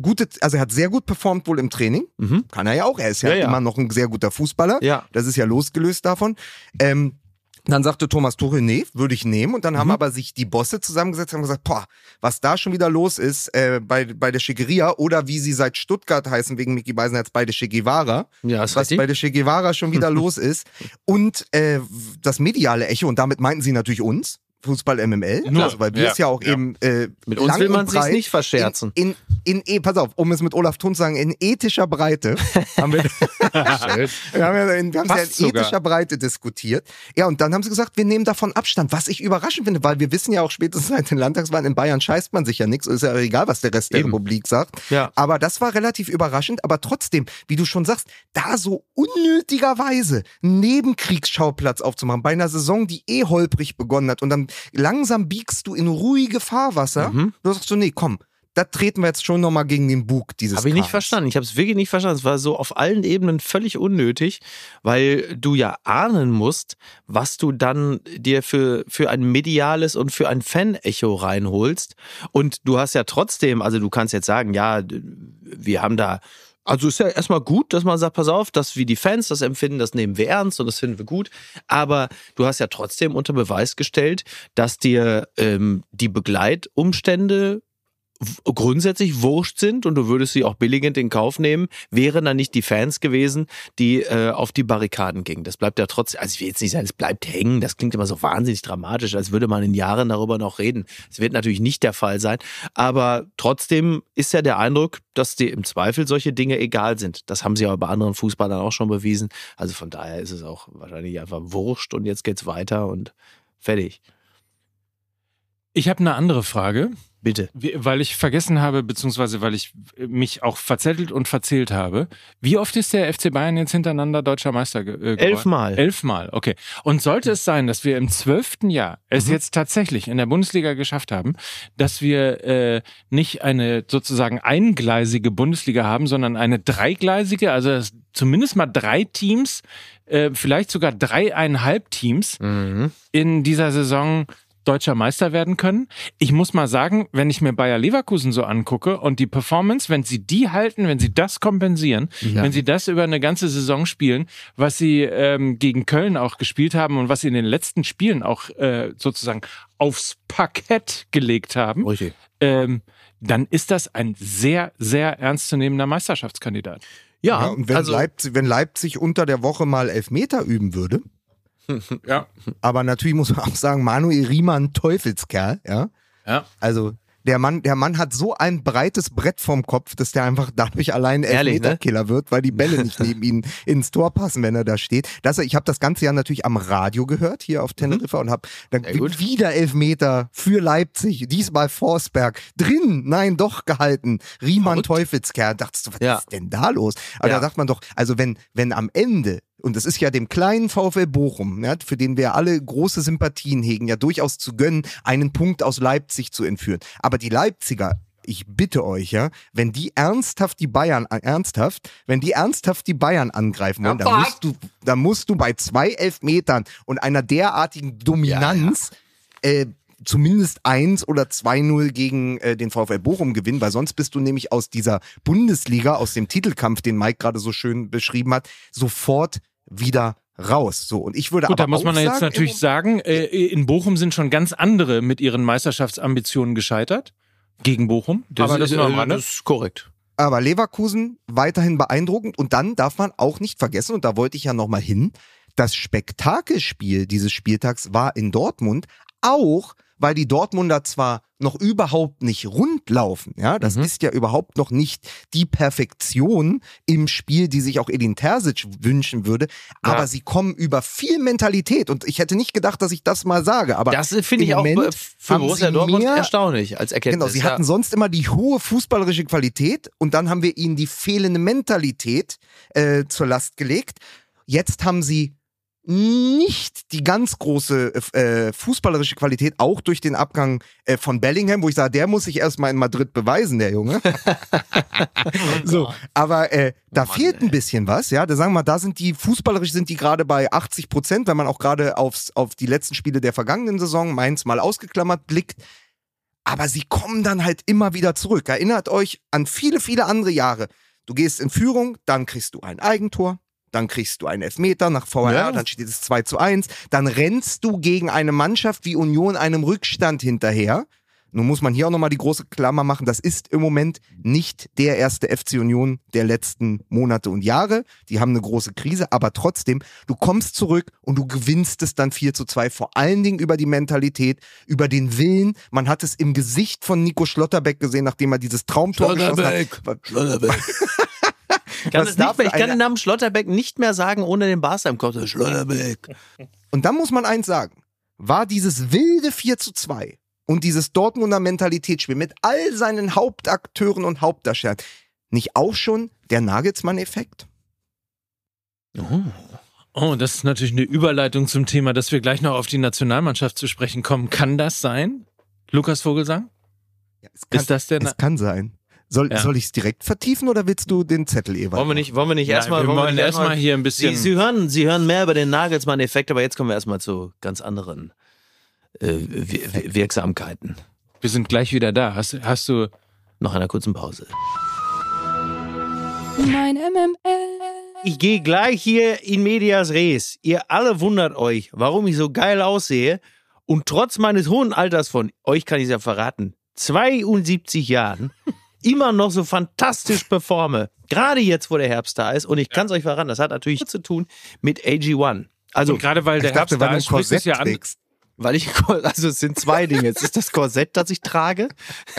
gute, also er hat sehr gut performt wohl im Training. mhm. Kann er ja auch. Er ist ja, Ja, ja. immer noch ein sehr guter Fußballer. Ja, Das ist ja losgelöst davon. Ähm, dann sagte Thomas Tuchel, nee, würde ich nehmen. Und dann haben Mhm. aber sich die Bosse zusammengesetzt und haben gesagt, boah, was da schon wieder los ist äh, bei, bei der Schickeria oder wie sie seit Stuttgart heißen, wegen Mickey Beisenherz, bei der Che Guevara, ja, ist was richtig. bei der Che Guevara schon wieder los ist. Und äh, das mediale Echo, und damit meinten sie natürlich uns, Fußball MML, Nur, also weil wir ja, es ja auch ja. eben äh, Mit uns lang will man breit nicht verscherzen. In, in, in, pass auf, um es mit Olaf Thun zu sagen, in ethischer Breite haben wir, wir haben ja in, wir haben ja in Passt sogar. ethischer Breite diskutiert. Ja, und dann haben sie gesagt, wir nehmen davon Abstand, was ich überraschend finde, weil wir wissen ja auch spätestens seit den Landtagswahlen in Bayern scheißt man sich ja nichts, ist ja egal, was der Rest der Eben. Republik sagt. Ja. Aber das war relativ überraschend, aber trotzdem, wie du schon sagst, da so unnötigerweise einen Nebenkriegsschauplatz aufzumachen, bei einer Saison, die eh holprig begonnen hat und dann langsam biegst du in ruhige Fahrwasser, Mhm. du sagst so, nee, komm, da treten wir jetzt schon nochmal gegen den Bug dieses Habe ich nicht verstanden. Ich habe es wirklich nicht verstanden. Es war so auf allen Ebenen völlig unnötig, weil du ja ahnen musst, was du dann dir für, für ein mediales und für ein Fan-Echo reinholst. Und du hast ja trotzdem, also du kannst jetzt sagen, ja, wir haben da. Also ist ja erstmal gut, dass man sagt, pass auf, dass wie die Fans das empfinden, das nehmen wir ernst und das finden wir gut. Aber du hast ja trotzdem unter Beweis gestellt, dass dir ähm, die Begleitumstände grundsätzlich wurscht sind und du würdest sie auch billigend in Kauf nehmen, wären dann nicht die Fans gewesen, die äh, auf die Barrikaden gingen. Das bleibt ja trotzdem, also ich will jetzt nicht sagen, es bleibt hängen, das klingt immer so wahnsinnig dramatisch, als würde man in Jahren darüber noch reden. Es wird natürlich nicht der Fall sein, aber trotzdem ist ja der Eindruck, dass dir im Zweifel solche Dinge egal sind. Das haben sie aber bei anderen Fußballern auch schon bewiesen. Also von daher ist es auch wahrscheinlich einfach wurscht und jetzt geht's weiter und fertig. Ich habe eine andere Frage, Bitte. weil ich vergessen habe, beziehungsweise weil ich mich auch verzettelt und verzählt habe. Wie oft ist der FC Bayern jetzt hintereinander deutscher Meister ge äh, geworden? Elfmal. Elfmal, okay. Und sollte es sein, dass wir im zwölften Jahr es jetzt tatsächlich in der Bundesliga geschafft haben, dass wir äh, nicht eine sozusagen eingleisige Bundesliga haben, sondern eine dreigleisige, also dass zumindest mal drei Teams, äh, vielleicht sogar dreieinhalb Teams Mhm. in dieser Saison deutscher Meister werden können. Ich muss mal sagen, wenn ich mir Bayer Leverkusen so angucke und die Performance, wenn sie die halten, wenn sie das kompensieren, wenn sie das über eine ganze Saison spielen, was sie ähm, gegen Köln auch gespielt haben und was sie in den letzten Spielen auch äh, sozusagen aufs Parkett gelegt haben, Richtig. ähm, dann ist das ein sehr, sehr ernstzunehmender Meisterschaftskandidat. Ja, Ja, und wenn, also Leipzig, wenn Leipzig unter der Woche mal Elfmeter üben würde, Ja. aber natürlich muss man auch sagen, Manuel Riemann, Teufelskerl, ja. Ja. Also der Mann, der Mann hat so ein breites Brett vom Kopf, dass der einfach dadurch allein Ehrlich, ne? Elfmeterkiller wird, weil die Bälle nicht neben ihn ins Tor passen, wenn er da steht. Das, ich habe das ganze Jahr natürlich am Radio gehört hier auf Teneriffa und habe dann Mhm. Wieder Elfmeter für Leipzig, diesmal Forsberg drin, nein doch gehalten. Riemann. Teufelskerl, dachtest du, was Ja. ist denn da los? Aber Ja. da sagt man doch, also wenn wenn am Ende und es ist ja dem kleinen VfL Bochum, ja, für den wir alle große Sympathien hegen, ja durchaus zu gönnen, einen Punkt aus Leipzig zu entführen. Aber die Leipziger, ich bitte euch, ja, wenn die ernsthaft die Bayern, äh, ernsthaft, wenn die ernsthaft die Bayern angreifen wollen, dann musst du, dann musst du bei zwei Elfmetern und einer derartigen Dominanz, Äh, zumindest 1 oder 2-0 gegen äh, den VfL Bochum gewinnen, weil sonst bist du nämlich aus dieser Bundesliga, aus dem Titelkampf, den Mike gerade so schön beschrieben hat, sofort wieder raus. So, und ich würde Gut, aber da muss man jetzt sagen, natürlich sagen, äh, in Bochum sind schon ganz andere mit ihren Meisterschaftsambitionen gescheitert. Gegen Bochum. Das aber ist das, am äh, das ist korrekt. Aber Leverkusen weiterhin beeindruckend. Und dann darf man auch nicht vergessen, und da wollte ich ja nochmal hin, das Spektakelspiel dieses Spieltags war in Dortmund, auch weil die Dortmunder zwar noch überhaupt nicht rund laufen, ja, das Mhm. ist ja überhaupt noch nicht die Perfektion im Spiel, die sich auch Edin Terzic wünschen würde, aber sie kommen über viel Mentalität und ich hätte nicht gedacht, dass ich das mal sage, aber Das äh, finde ich auch Moment äh, für Borussia Dortmund mehr- erstaunlich als Erkenntnis. Genau, sie hatten sonst immer die hohe fußballerische Qualität und dann haben wir ihnen die fehlende Mentalität äh, zur Last gelegt. Jetzt haben sie nicht die ganz große äh, fußballerische Qualität, auch durch den Abgang äh, von Bellingham, wo ich sage, der muss sich erstmal in Madrid beweisen, der Junge. so, aber äh, da Mann, fehlt ein bisschen was, ja. Da sagen wir, mal, da sind die fußballerisch sind die gerade bei 80 Prozent, wenn man auch gerade aufs auf die letzten Spiele der vergangenen Saison Mainz mal ausgeklammert blickt. Aber sie kommen dann halt immer wieder zurück. Erinnert euch an viele, viele andere Jahre. Du gehst in Führung, dann kriegst du ein Eigentor, dann kriegst du einen Elfmeter nach VAR, Ja. dann steht es 2 zu 1, dann rennst du gegen eine Mannschaft wie Union einem Rückstand hinterher. Nun muss man hier auch nochmal die große Klammer machen, das ist im Moment nicht der erste FC Union der letzten Monate und Jahre. Die haben eine große Krise, aber trotzdem, du kommst zurück und du gewinnst es dann 4 zu 2, vor allen Dingen über die Mentalität, über den Willen. Man hat es im Gesicht von Nico Schlotterbeck gesehen, nachdem er dieses Traumtor geschossen hat. Schlotterbeck. Ich kann, Was darf mehr, ich kann den Namen Schlotterbeck nicht mehr sagen, ohne den Barca im Kopf. Schlotterbeck. Und dann muss man eins sagen. War dieses wilde 4 zu 2 und dieses Dortmunder Mentalitätsspiel mit all seinen Hauptakteuren und Hauptdarstellern nicht auch schon der Nagelsmann-Effekt? Oh, das ist natürlich eine Überleitung zum Thema, dass wir gleich noch auf die Nationalmannschaft zu sprechen kommen. Kann das sein? Lukas Vogelsang? Ja, es kann, Ist das der? es kann sein. Soll, Ja. soll ich es direkt vertiefen oder willst du den Zettel, Ewald? Wollen wir nicht, wollen wir nicht erstmal, wir wollen wollen nicht erstmal hier ein bisschen. Sie, Sie, hören, Sie hören mehr über den Nagelsmann-Effekt, aber jetzt kommen wir erstmal zu ganz anderen äh, Wir- Wir- Wirksamkeiten. wir sind gleich wieder da. Hast, hast du. Nach einer kurzen Pause. Mein MML. Ich gehe gleich hier in Medias Res. Ihr alle wundert euch, warum ich so geil aussehe. Und trotz meines hohen Alters von, euch kann ich es ja verraten, 72 Jahren immer noch so fantastisch performe. Gerade jetzt, wo der Herbst da ist. Und ich kann es euch verraten, das hat natürlich zu tun mit AG1. Also, Und gerade weil der dachte, Herbst weil da ist, sprichst du es ja an. weil ich, also es sind zwei Dinge. Es ist das Korsett, das ich trage.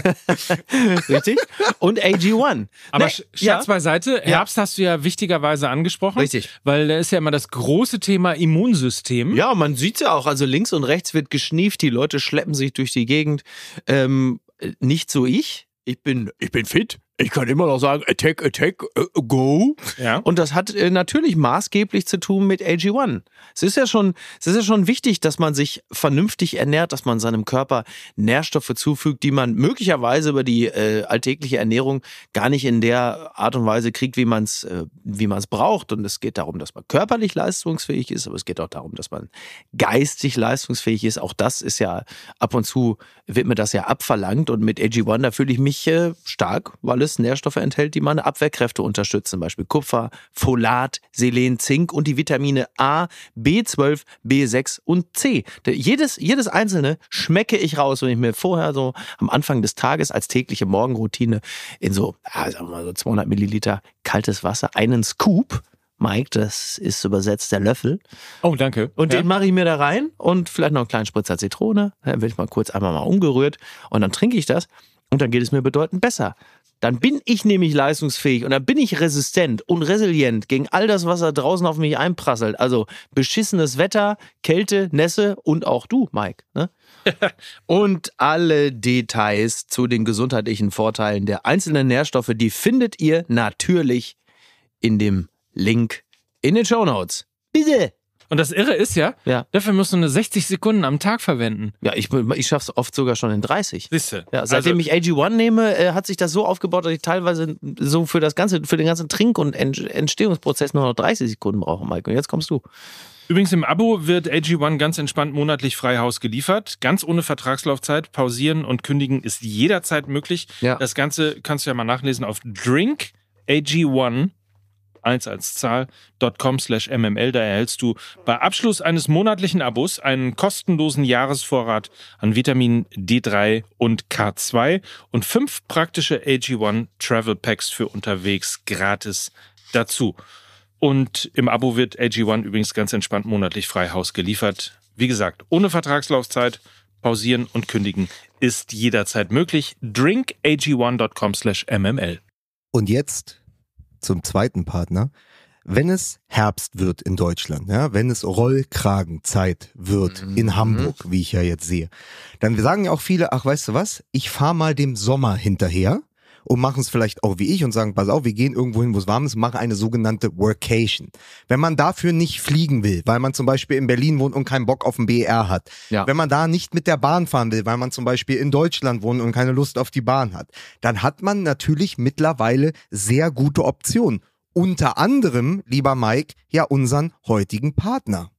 Richtig? Und AG1. Aber Nee, Sch- Scherz beiseite, Herbst hast du ja wichtigerweise angesprochen. Richtig. Weil da ist ja immer das große Thema Immunsystem. Ja, man sieht's ja auch. Also links und rechts wird geschnieft, die Leute schleppen sich durch die Gegend. Ähm, äh, nicht so ich. Ich bin, ich bin fit. Ich kann immer noch sagen, attack, attack, äh, go. Ja. Und das hat äh, natürlich maßgeblich zu tun mit AG1. Es ist ja schon, es ist ja schon wichtig, dass man sich vernünftig ernährt, dass man seinem Körper Nährstoffe zufügt, die man möglicherweise über die äh, alltägliche Ernährung gar nicht in der Art und Weise kriegt, wie man es äh, wie man es braucht. Und es geht darum, dass man körperlich leistungsfähig ist, aber es geht auch darum, dass man geistig leistungsfähig ist. Auch das ist ja ab und zu wird mir das ja abverlangt. Und mit AG1 da fühle ich mich äh, stark, weil es Nährstoffe enthält, die meine Abwehrkräfte unterstützen. Zum Beispiel Kupfer, Folat, Selen, Zink und die Vitamine A, B12, B6 und C. Jedes, jedes einzelne schmecke ich raus, wenn ich mir vorher so am Anfang des Tages als tägliche Morgenroutine in so, ja, sagen wir mal so 200 Milliliter kaltes Wasser einen Scoop Mike, das ist übersetzt der Löffel. Oh, danke. Und ja. den mache ich mir da rein und vielleicht noch einen kleinen Spritzer Zitrone. Dann wird mal kurz einmal mal umgerührt und dann trinke ich das und dann geht es mir bedeutend besser. Dann bin ich nämlich leistungsfähig und dann bin ich resistent und resilient gegen all das, was da draußen auf mich einprasselt. Also beschissenes Wetter, Kälte, Nässe und auch du, Mike. Ne? und alle Details zu den gesundheitlichen Vorteilen der einzelnen Nährstoffe, die findet ihr natürlich in dem Link in den Show Notes. Bitte! Und das Irre ist ja, Ja. dafür musst du eine 60 Sekunden am Tag verwenden. Ja, ich, ich schaff's oft sogar schon in 30. Siehste. Ja, seitdem also, ich AG1 nehme, äh, hat sich das so aufgebaut, dass ich teilweise so für das ganze, für den ganzen Trink- und Ent Entstehungsprozess nur noch 30 Sekunden brauche, Mike. Und jetzt kommst du. Übrigens im Abo wird AG1 ganz entspannt monatlich frei Haus geliefert. Ganz ohne Vertragslaufzeit. Pausieren und kündigen ist jederzeit möglich. Ja. Das Ganze kannst du ja mal nachlesen auf drinkag1 1 als Zahl.com slash mml. Da erhältst du bei Abschluss eines monatlichen Abos einen kostenlosen Jahresvorrat an Vitamin D3 und K2 und fünf praktische AG1 Travel Packs für unterwegs gratis dazu. Und im Abo wird AG1 übrigens ganz entspannt monatlich frei Haus geliefert. Wie gesagt, ohne Vertragslaufzeit, pausieren und kündigen ist jederzeit möglich. drinkag1.com slash mml. Und jetzt zum zweiten Partner. Wenn es Herbst wird in Deutschland, ja, wenn es Rollkragenzeit wird in Hamburg, wie ich ja jetzt sehe, dann sagen ja auch viele, ach weißt du was, ich fahr mal dem Sommer hinterher und machen es vielleicht auch wie ich und sagen, pass auf, wir gehen irgendwo hin, wo es warm ist, machen eine sogenannte Workation. Wenn man dafür nicht fliegen will, weil man zum Beispiel in Berlin wohnt und keinen Bock auf den BR hat, Ja. wenn man da nicht mit der Bahn fahren will, weil man zum Beispiel in Deutschland wohnt und keine Lust auf die Bahn hat, dann hat man natürlich mittlerweile sehr gute Optionen. Unter anderem, lieber Mike, ja unseren heutigen Partner.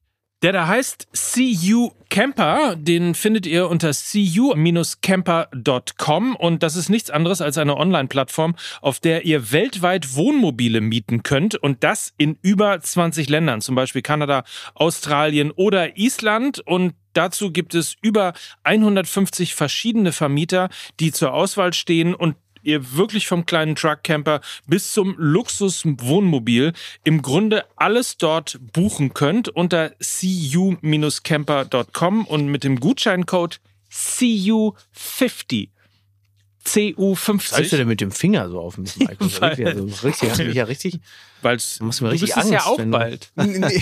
Der da heißt CU Camper, den findet ihr unter cu-camper.com und das ist nichts anderes als eine Online-Plattform, auf der ihr weltweit Wohnmobile mieten könnt. Und das in über 20 Ländern, zum Beispiel Kanada, Australien oder Island. Und Dazu gibt es über 150 verschiedene Vermieter, die zur Auswahl stehen. Und ihr wirklich vom kleinen Truckcamper bis zum Luxuswohnmobil im Grunde alles dort buchen könnt unter cu-camper.com und mit dem Gutscheincode CU50. Was heißt du CU50. denn mit dem Finger so auf mich, Mike? Also Weil- also richtig, hast du mich ja richtig. Weil's, Da musst du mir du richtig bist es ja Angst, auch du- bald.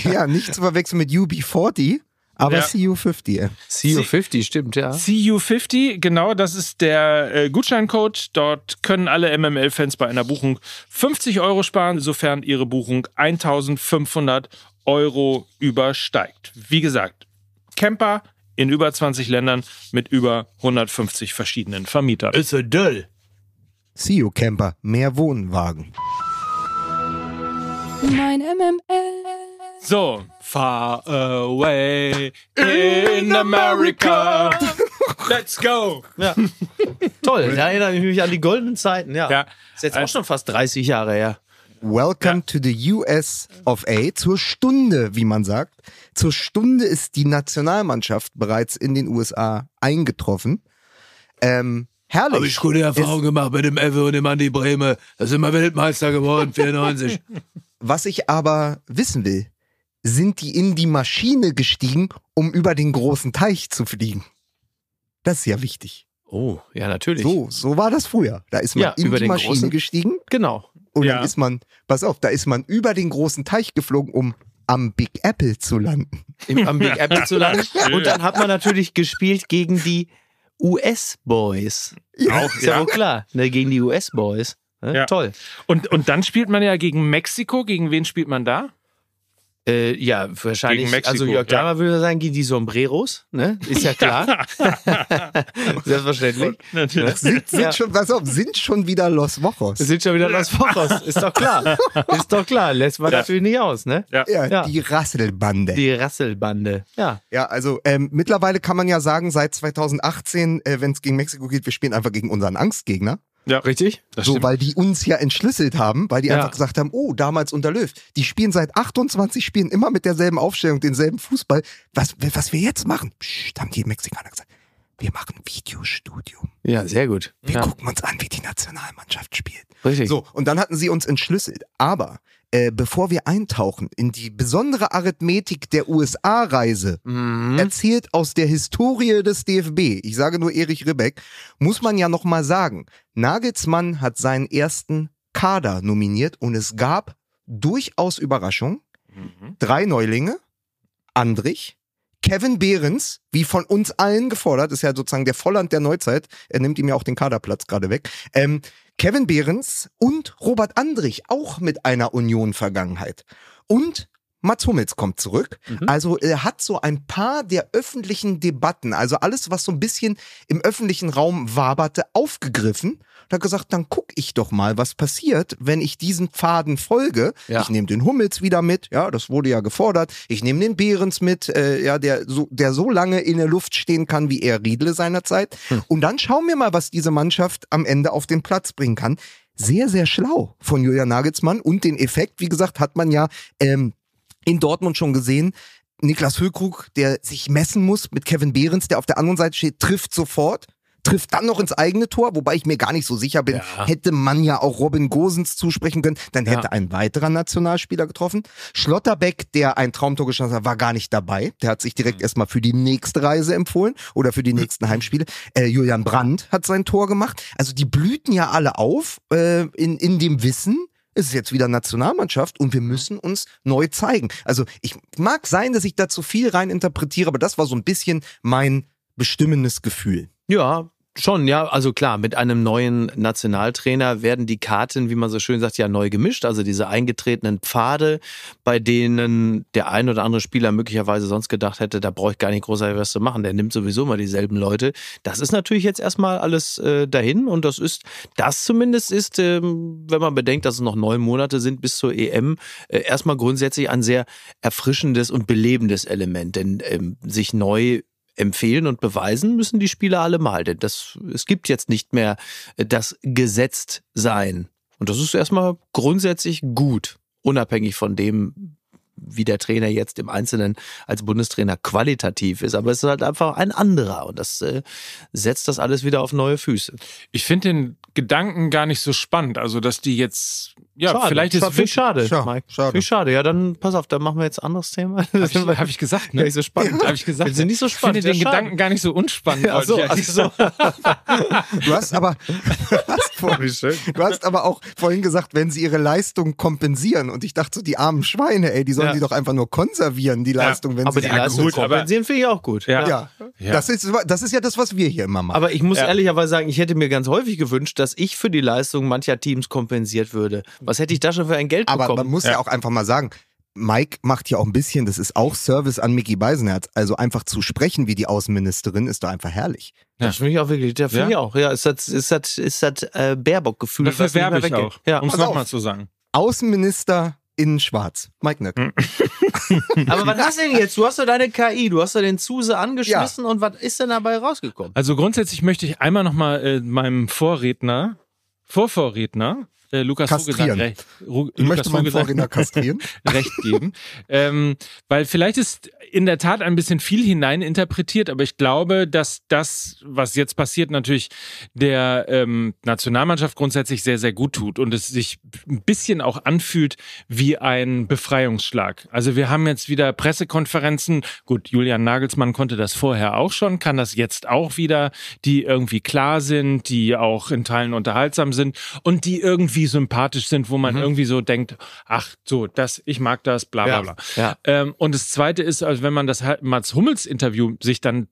ja, nicht zu verwechseln mit UB40, aber Ja. CU50. CO50, stimmt, ja. CU50, genau, das ist der äh, Gutscheincode. Dort können alle MML-Fans bei einer Buchung 50 Euro sparen, sofern ihre Buchung 1500 Euro übersteigt. Wie gesagt, Camper in über 20 Ländern mit über 150 verschiedenen Vermietern. Ist so dull. CU Camper, mehr Wohnwagen. Mein MML. So, far away in America. Let's go. Ja. Toll, da erinnere ich mich an die goldenen Zeiten, ja. Ja. Ist jetzt auch schon fast 30 Jahre her. Welcome to the US of A. Zur Stunde, wie man sagt. Zur Stunde ist die Nationalmannschaft bereits in den USA eingetroffen. Ähm, herrlich. Habe ich gute Erfahrungen gemacht mit dem Ewe und dem Andi Breme. Da sind wir Weltmeister geworden, 94. Was ich aber wissen will, sind die in die Maschine gestiegen, um über den großen Teich zu fliegen? Das ist ja wichtig. Oh, ja, natürlich. So, so war das früher. Da ist man Ja, in über die den Maschine großen- gestiegen Genau. und Ja. dann ist man, pass auf, da ist man über den großen Teich geflogen, um am Big Apple zu landen. Im, am Big Apple zu landen. Und dann hat man natürlich gespielt gegen die US-Boys. Ja. Auch, ist ja, wohl klar. Ne, gegen die US-Boys. Ne? Ja. Toll. Und, und dann spielt man ja gegen Mexiko. Gegen wen spielt man da? Äh, ja, wahrscheinlich. Gegen Mexiko, also Jörg ja. Damer würde sagen, gegen die Sombreros. Ne? Ist ja klar. Selbstverständlich. Natürlich. Sind, sind Ja. schon, pass auf, sind schon wieder Los Wochos. Sind schon wieder Los Focos. Ist doch klar. Ist doch klar. Lässt man Ja. natürlich nicht aus, ne? Ja. ja, Ja. die Rasselbande. Die Rasselbande. Ja. Ja, also ähm, mittlerweile kann man ja sagen, seit 2018, äh, wenn es gegen Mexiko geht, wir spielen einfach gegen unseren Angstgegner. Ja, Richtig? So, stimmt. weil die uns ja entschlüsselt haben, weil die Ja. einfach gesagt haben, oh, damals unter Löw. Die spielen seit 28 Spielen immer mit derselben Aufstellung, denselben Fußball. Was, was wir jetzt machen, Psst, haben die Mexikaner gesagt. Wir machen Videostudium. Ja, sehr gut. Wir Ja. gucken uns an, wie die Nationalmannschaft spielt. Richtig. So, und dann hatten sie uns entschlüsselt. Aber äh, bevor wir eintauchen in die besondere Arithmetik der USA-Reise, Mhm. erzählt aus der Historie des DFB, ich sage nur Erich Ribbeck, muss man ja nochmal sagen, Nagelsmann hat seinen ersten Kader nominiert und es gab durchaus Überraschung. Mhm. Drei Neulinge, Andrich, Kevin Behrens, wie von uns allen gefordert, ist ja sozusagen der Volland der Neuzeit, er nimmt ihm ja auch den Kaderplatz gerade weg. Ähm, Kevin Behrens und Robert Andrich, auch mit einer Union-Vergangenheit. Und Mats Hummels kommt zurück. Mhm. Also er hat so ein paar der öffentlichen Debatten, also alles, was so ein bisschen im öffentlichen Raum waberte, aufgegriffen und hat gesagt, dann guck ich doch mal, was passiert, wenn ich diesen Pfaden folge. Ja. Ich nehme den Hummels wieder mit, ja, das wurde ja gefordert. Ich nehme den Behrens mit, äh, ja, der so, der so lange in der Luft stehen kann wie er Riedle seinerzeit. Hm. Und dann schauen wir mal, was diese Mannschaft am Ende auf den Platz bringen kann. Sehr, sehr schlau von Julian Nagelsmann und den Effekt, wie gesagt, hat man ja ähm, in Dortmund schon gesehen. Niklas Füllkrug, der sich messen muss mit Kevin Behrens, der auf der anderen Seite steht, trifft sofort. Trifft dann noch ins eigene Tor, wobei ich mir gar nicht so sicher bin. Ja. Hätte man ja auch Robin Gosens zusprechen können, dann hätte Ja. ein weiterer Nationalspieler getroffen. Schlotterbeck, der ein Traumtor geschossen hat, war gar nicht dabei. Der hat sich direkt Mhm. erstmal für die nächste Reise empfohlen oder für die nächsten Heimspiele. Äh, Julian Brandt hat sein Tor gemacht. Also die blühten ja alle auf äh, in, in dem Wissen, es ist jetzt wieder Nationalmannschaft und wir müssen uns neu zeigen. Also ich mag sein, dass ich da zu viel rein interpretiere, aber das war so ein bisschen mein bestimmendes Gefühl. Ja, schon, ja. Also klar, mit einem neuen Nationaltrainer werden die Karten, wie man so schön sagt, ja neu gemischt. Also diese eingetretenen Pfade, bei denen der ein oder andere Spieler möglicherweise sonst gedacht hätte, da brauche ich gar nicht großartig was zu machen. Der nimmt sowieso mal dieselben Leute. Das ist natürlich jetzt erstmal alles äh, dahin und das ist, das zumindest ist, ähm, wenn man bedenkt, dass es noch neun Monate sind bis zur EM, äh, erstmal grundsätzlich ein sehr erfrischendes und belebendes Element. Denn ähm, sich neu empfehlen und beweisen müssen die Spieler alle mal. Denn das, es gibt jetzt nicht mehr äh, das gesetzt sein. Und das ist erstmal grundsätzlich gut, unabhängig von dem, wie der Trainer jetzt im Einzelnen als Bundestrainer qualitativ ist. Aber es ist halt einfach ein anderer und das äh, setzt das alles wieder auf neue Füße. Ich finde den Gedanken gar nicht so spannend. Also, dass die jetzt, ja, schade. vielleicht ist Schade, finde ich schade, Schade, Mike. schade. Ich schade. Ja, dann pass auf, dann machen wir jetzt ein anderes Thema. Habe ich, hab ich gesagt, ne? Nicht so spannend. Habe ich gesagt. Du nicht so Ich spannend? finde den Ja, schade. Gedanken gar nicht so unspannend. Ach so, wollte ich ach eigentlich so. Du hast aber, du hast, du hast aber auch vorhin gesagt, wenn sie ihre Leistung kompensieren und ich dachte so, die armen Schweine, ey, die sollen Ja. die doch einfach nur konservieren, die Leistung, wenn Aber sie die Ja, Leistung gut, aber- kompensieren finde ich auch gut. Ja. ja. Ja. Das, ist, das ist ja das, was wir hier immer machen. Aber ich muss Ja. ehrlicherweise sagen, ich hätte mir ganz häufig gewünscht, dass ich für die Leistung mancher Teams kompensiert würde. Was hätte ich da schon für ein Geld Aber man bekommen? muss ja. Ja. auch einfach mal sagen, Mike macht ja auch ein bisschen, das ist auch Service an Mickey Beisenherz. Also einfach zu sprechen wie die Außenministerin ist doch einfach herrlich. Das finde ich auch wirklich, das finde Ja? ich auch. Ja, ist das, ist das, ist das äh, Baerbock-Gefühl. Dafür werbe ich auch. Ja. Um es nochmal zu sagen. Außenminister in Schwarz. Mike Nöck. Aber was hast du denn jetzt? Du hast doch deine KI, du hast doch den Zuse angeschmissen und was ist denn dabei rausgekommen? Also grundsätzlich möchte ich einmal nochmal äh, meinem Vorredner, Vorvorredner, äh, Lukas Kastrieren. Vogelsang recht, Ru Ich Lukas möchte meinen Vorredner kastrieren. recht geben. ähm, weil vielleicht ist in der Tat ein bisschen viel hineininterpretiert, aber ich glaube, dass das, was jetzt passiert, natürlich der ähm, Nationalmannschaft grundsätzlich sehr, sehr gut tut und es sich ein bisschen auch anfühlt wie ein Befreiungsschlag. Also wir haben jetzt wieder Pressekonferenzen. Gut, Julian Nagelsmann konnte das vorher auch schon, kann das jetzt auch wieder, die irgendwie klar sind, die auch in Teilen unterhaltsam sind und die irgendwie sympathisch sind, wo man irgendwie so denkt, ach so, das, ich mag das, bla bla Ja, bla. ja. Ähm, und das Zweite ist, also wenn man das halt Mats Hummels Interview sich dann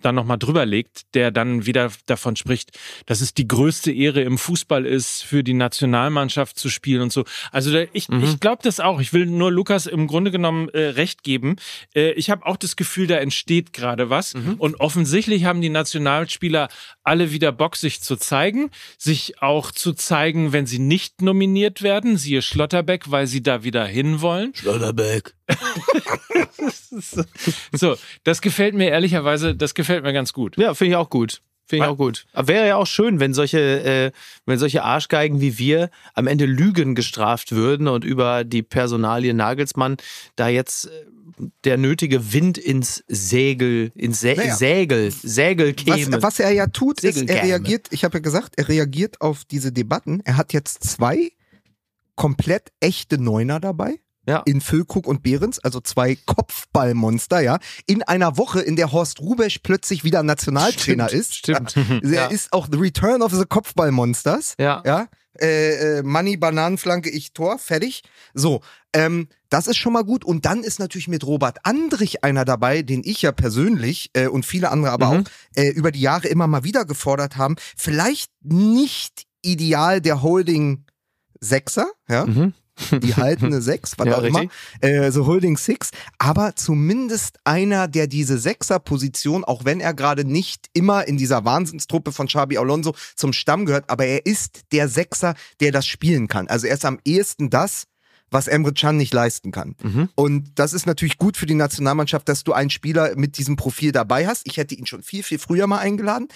dann nochmal drüber legt, der dann wieder davon spricht, dass es die größte Ehre im Fußball ist, für die Nationalmannschaft zu spielen und so. Also ich, Mhm. ich glaube das auch. Ich will nur Lukas im Grunde genommen äh, recht geben. Äh, ich habe auch das Gefühl, da entsteht gerade was. Mhm. Und offensichtlich haben die Nationalspieler alle wieder Bock, sich zu zeigen, sich auch zu zeigen, wenn sie nicht nominiert werden, siehe Schlotterbeck, weil sie da wieder hinwollen. Schlotterbeck. So, das gefällt mir ehrlicherweise, das gefällt mir ganz gut. Ja, finde ich auch gut. Finde ich auch gut. Aber wäre ja auch schön, wenn solche, äh, wenn solche Arschgeigen wie wir am Ende Lügen gestraft würden und über die Personalie Nagelsmann da jetzt äh, der nötige Wind ins Segel, ins Sä Naja. Sägel, Sägel käme. Was, was er ja tut, ist, er Segelkäme. reagiert, ich habe ja gesagt, er reagiert auf diese Debatten. Er hat jetzt zwei komplett echte Neuner dabei. Ja. In Füllkrug und Behrens, also zwei Kopfballmonster, ja. In einer Woche, in der Horst Rubesch plötzlich wieder Nationaltrainer Stimmt, ist. stimmt. Er Ja. ist auch The Return of the Kopfballmonsters. ja. Ja. Äh, äh, Money, Bananenflanke, ich Tor, fertig. So, ähm, das ist schon mal gut. Und dann ist natürlich mit Robert Andrich einer dabei, den ich ja persönlich äh, und viele andere aber Mhm. auch äh, über die Jahre immer mal wieder gefordert haben. Vielleicht nicht ideal der Holding Sechser, ja, Mhm. Die haltende Sechs, was Ja, auch immer, äh, so Holding Six, aber zumindest einer, der diese Sechser-Position, auch wenn er gerade nicht immer in dieser Wahnsinnstruppe von Xabi Alonso zum Stamm gehört, aber er ist der Sechser, der das spielen kann. Also er ist am ehesten das, was Emre Can nicht leisten kann. Mhm. Und das ist natürlich gut für die Nationalmannschaft, dass du einen Spieler mit diesem Profil dabei hast. Ich hätte ihn schon viel, viel früher mal eingeladen.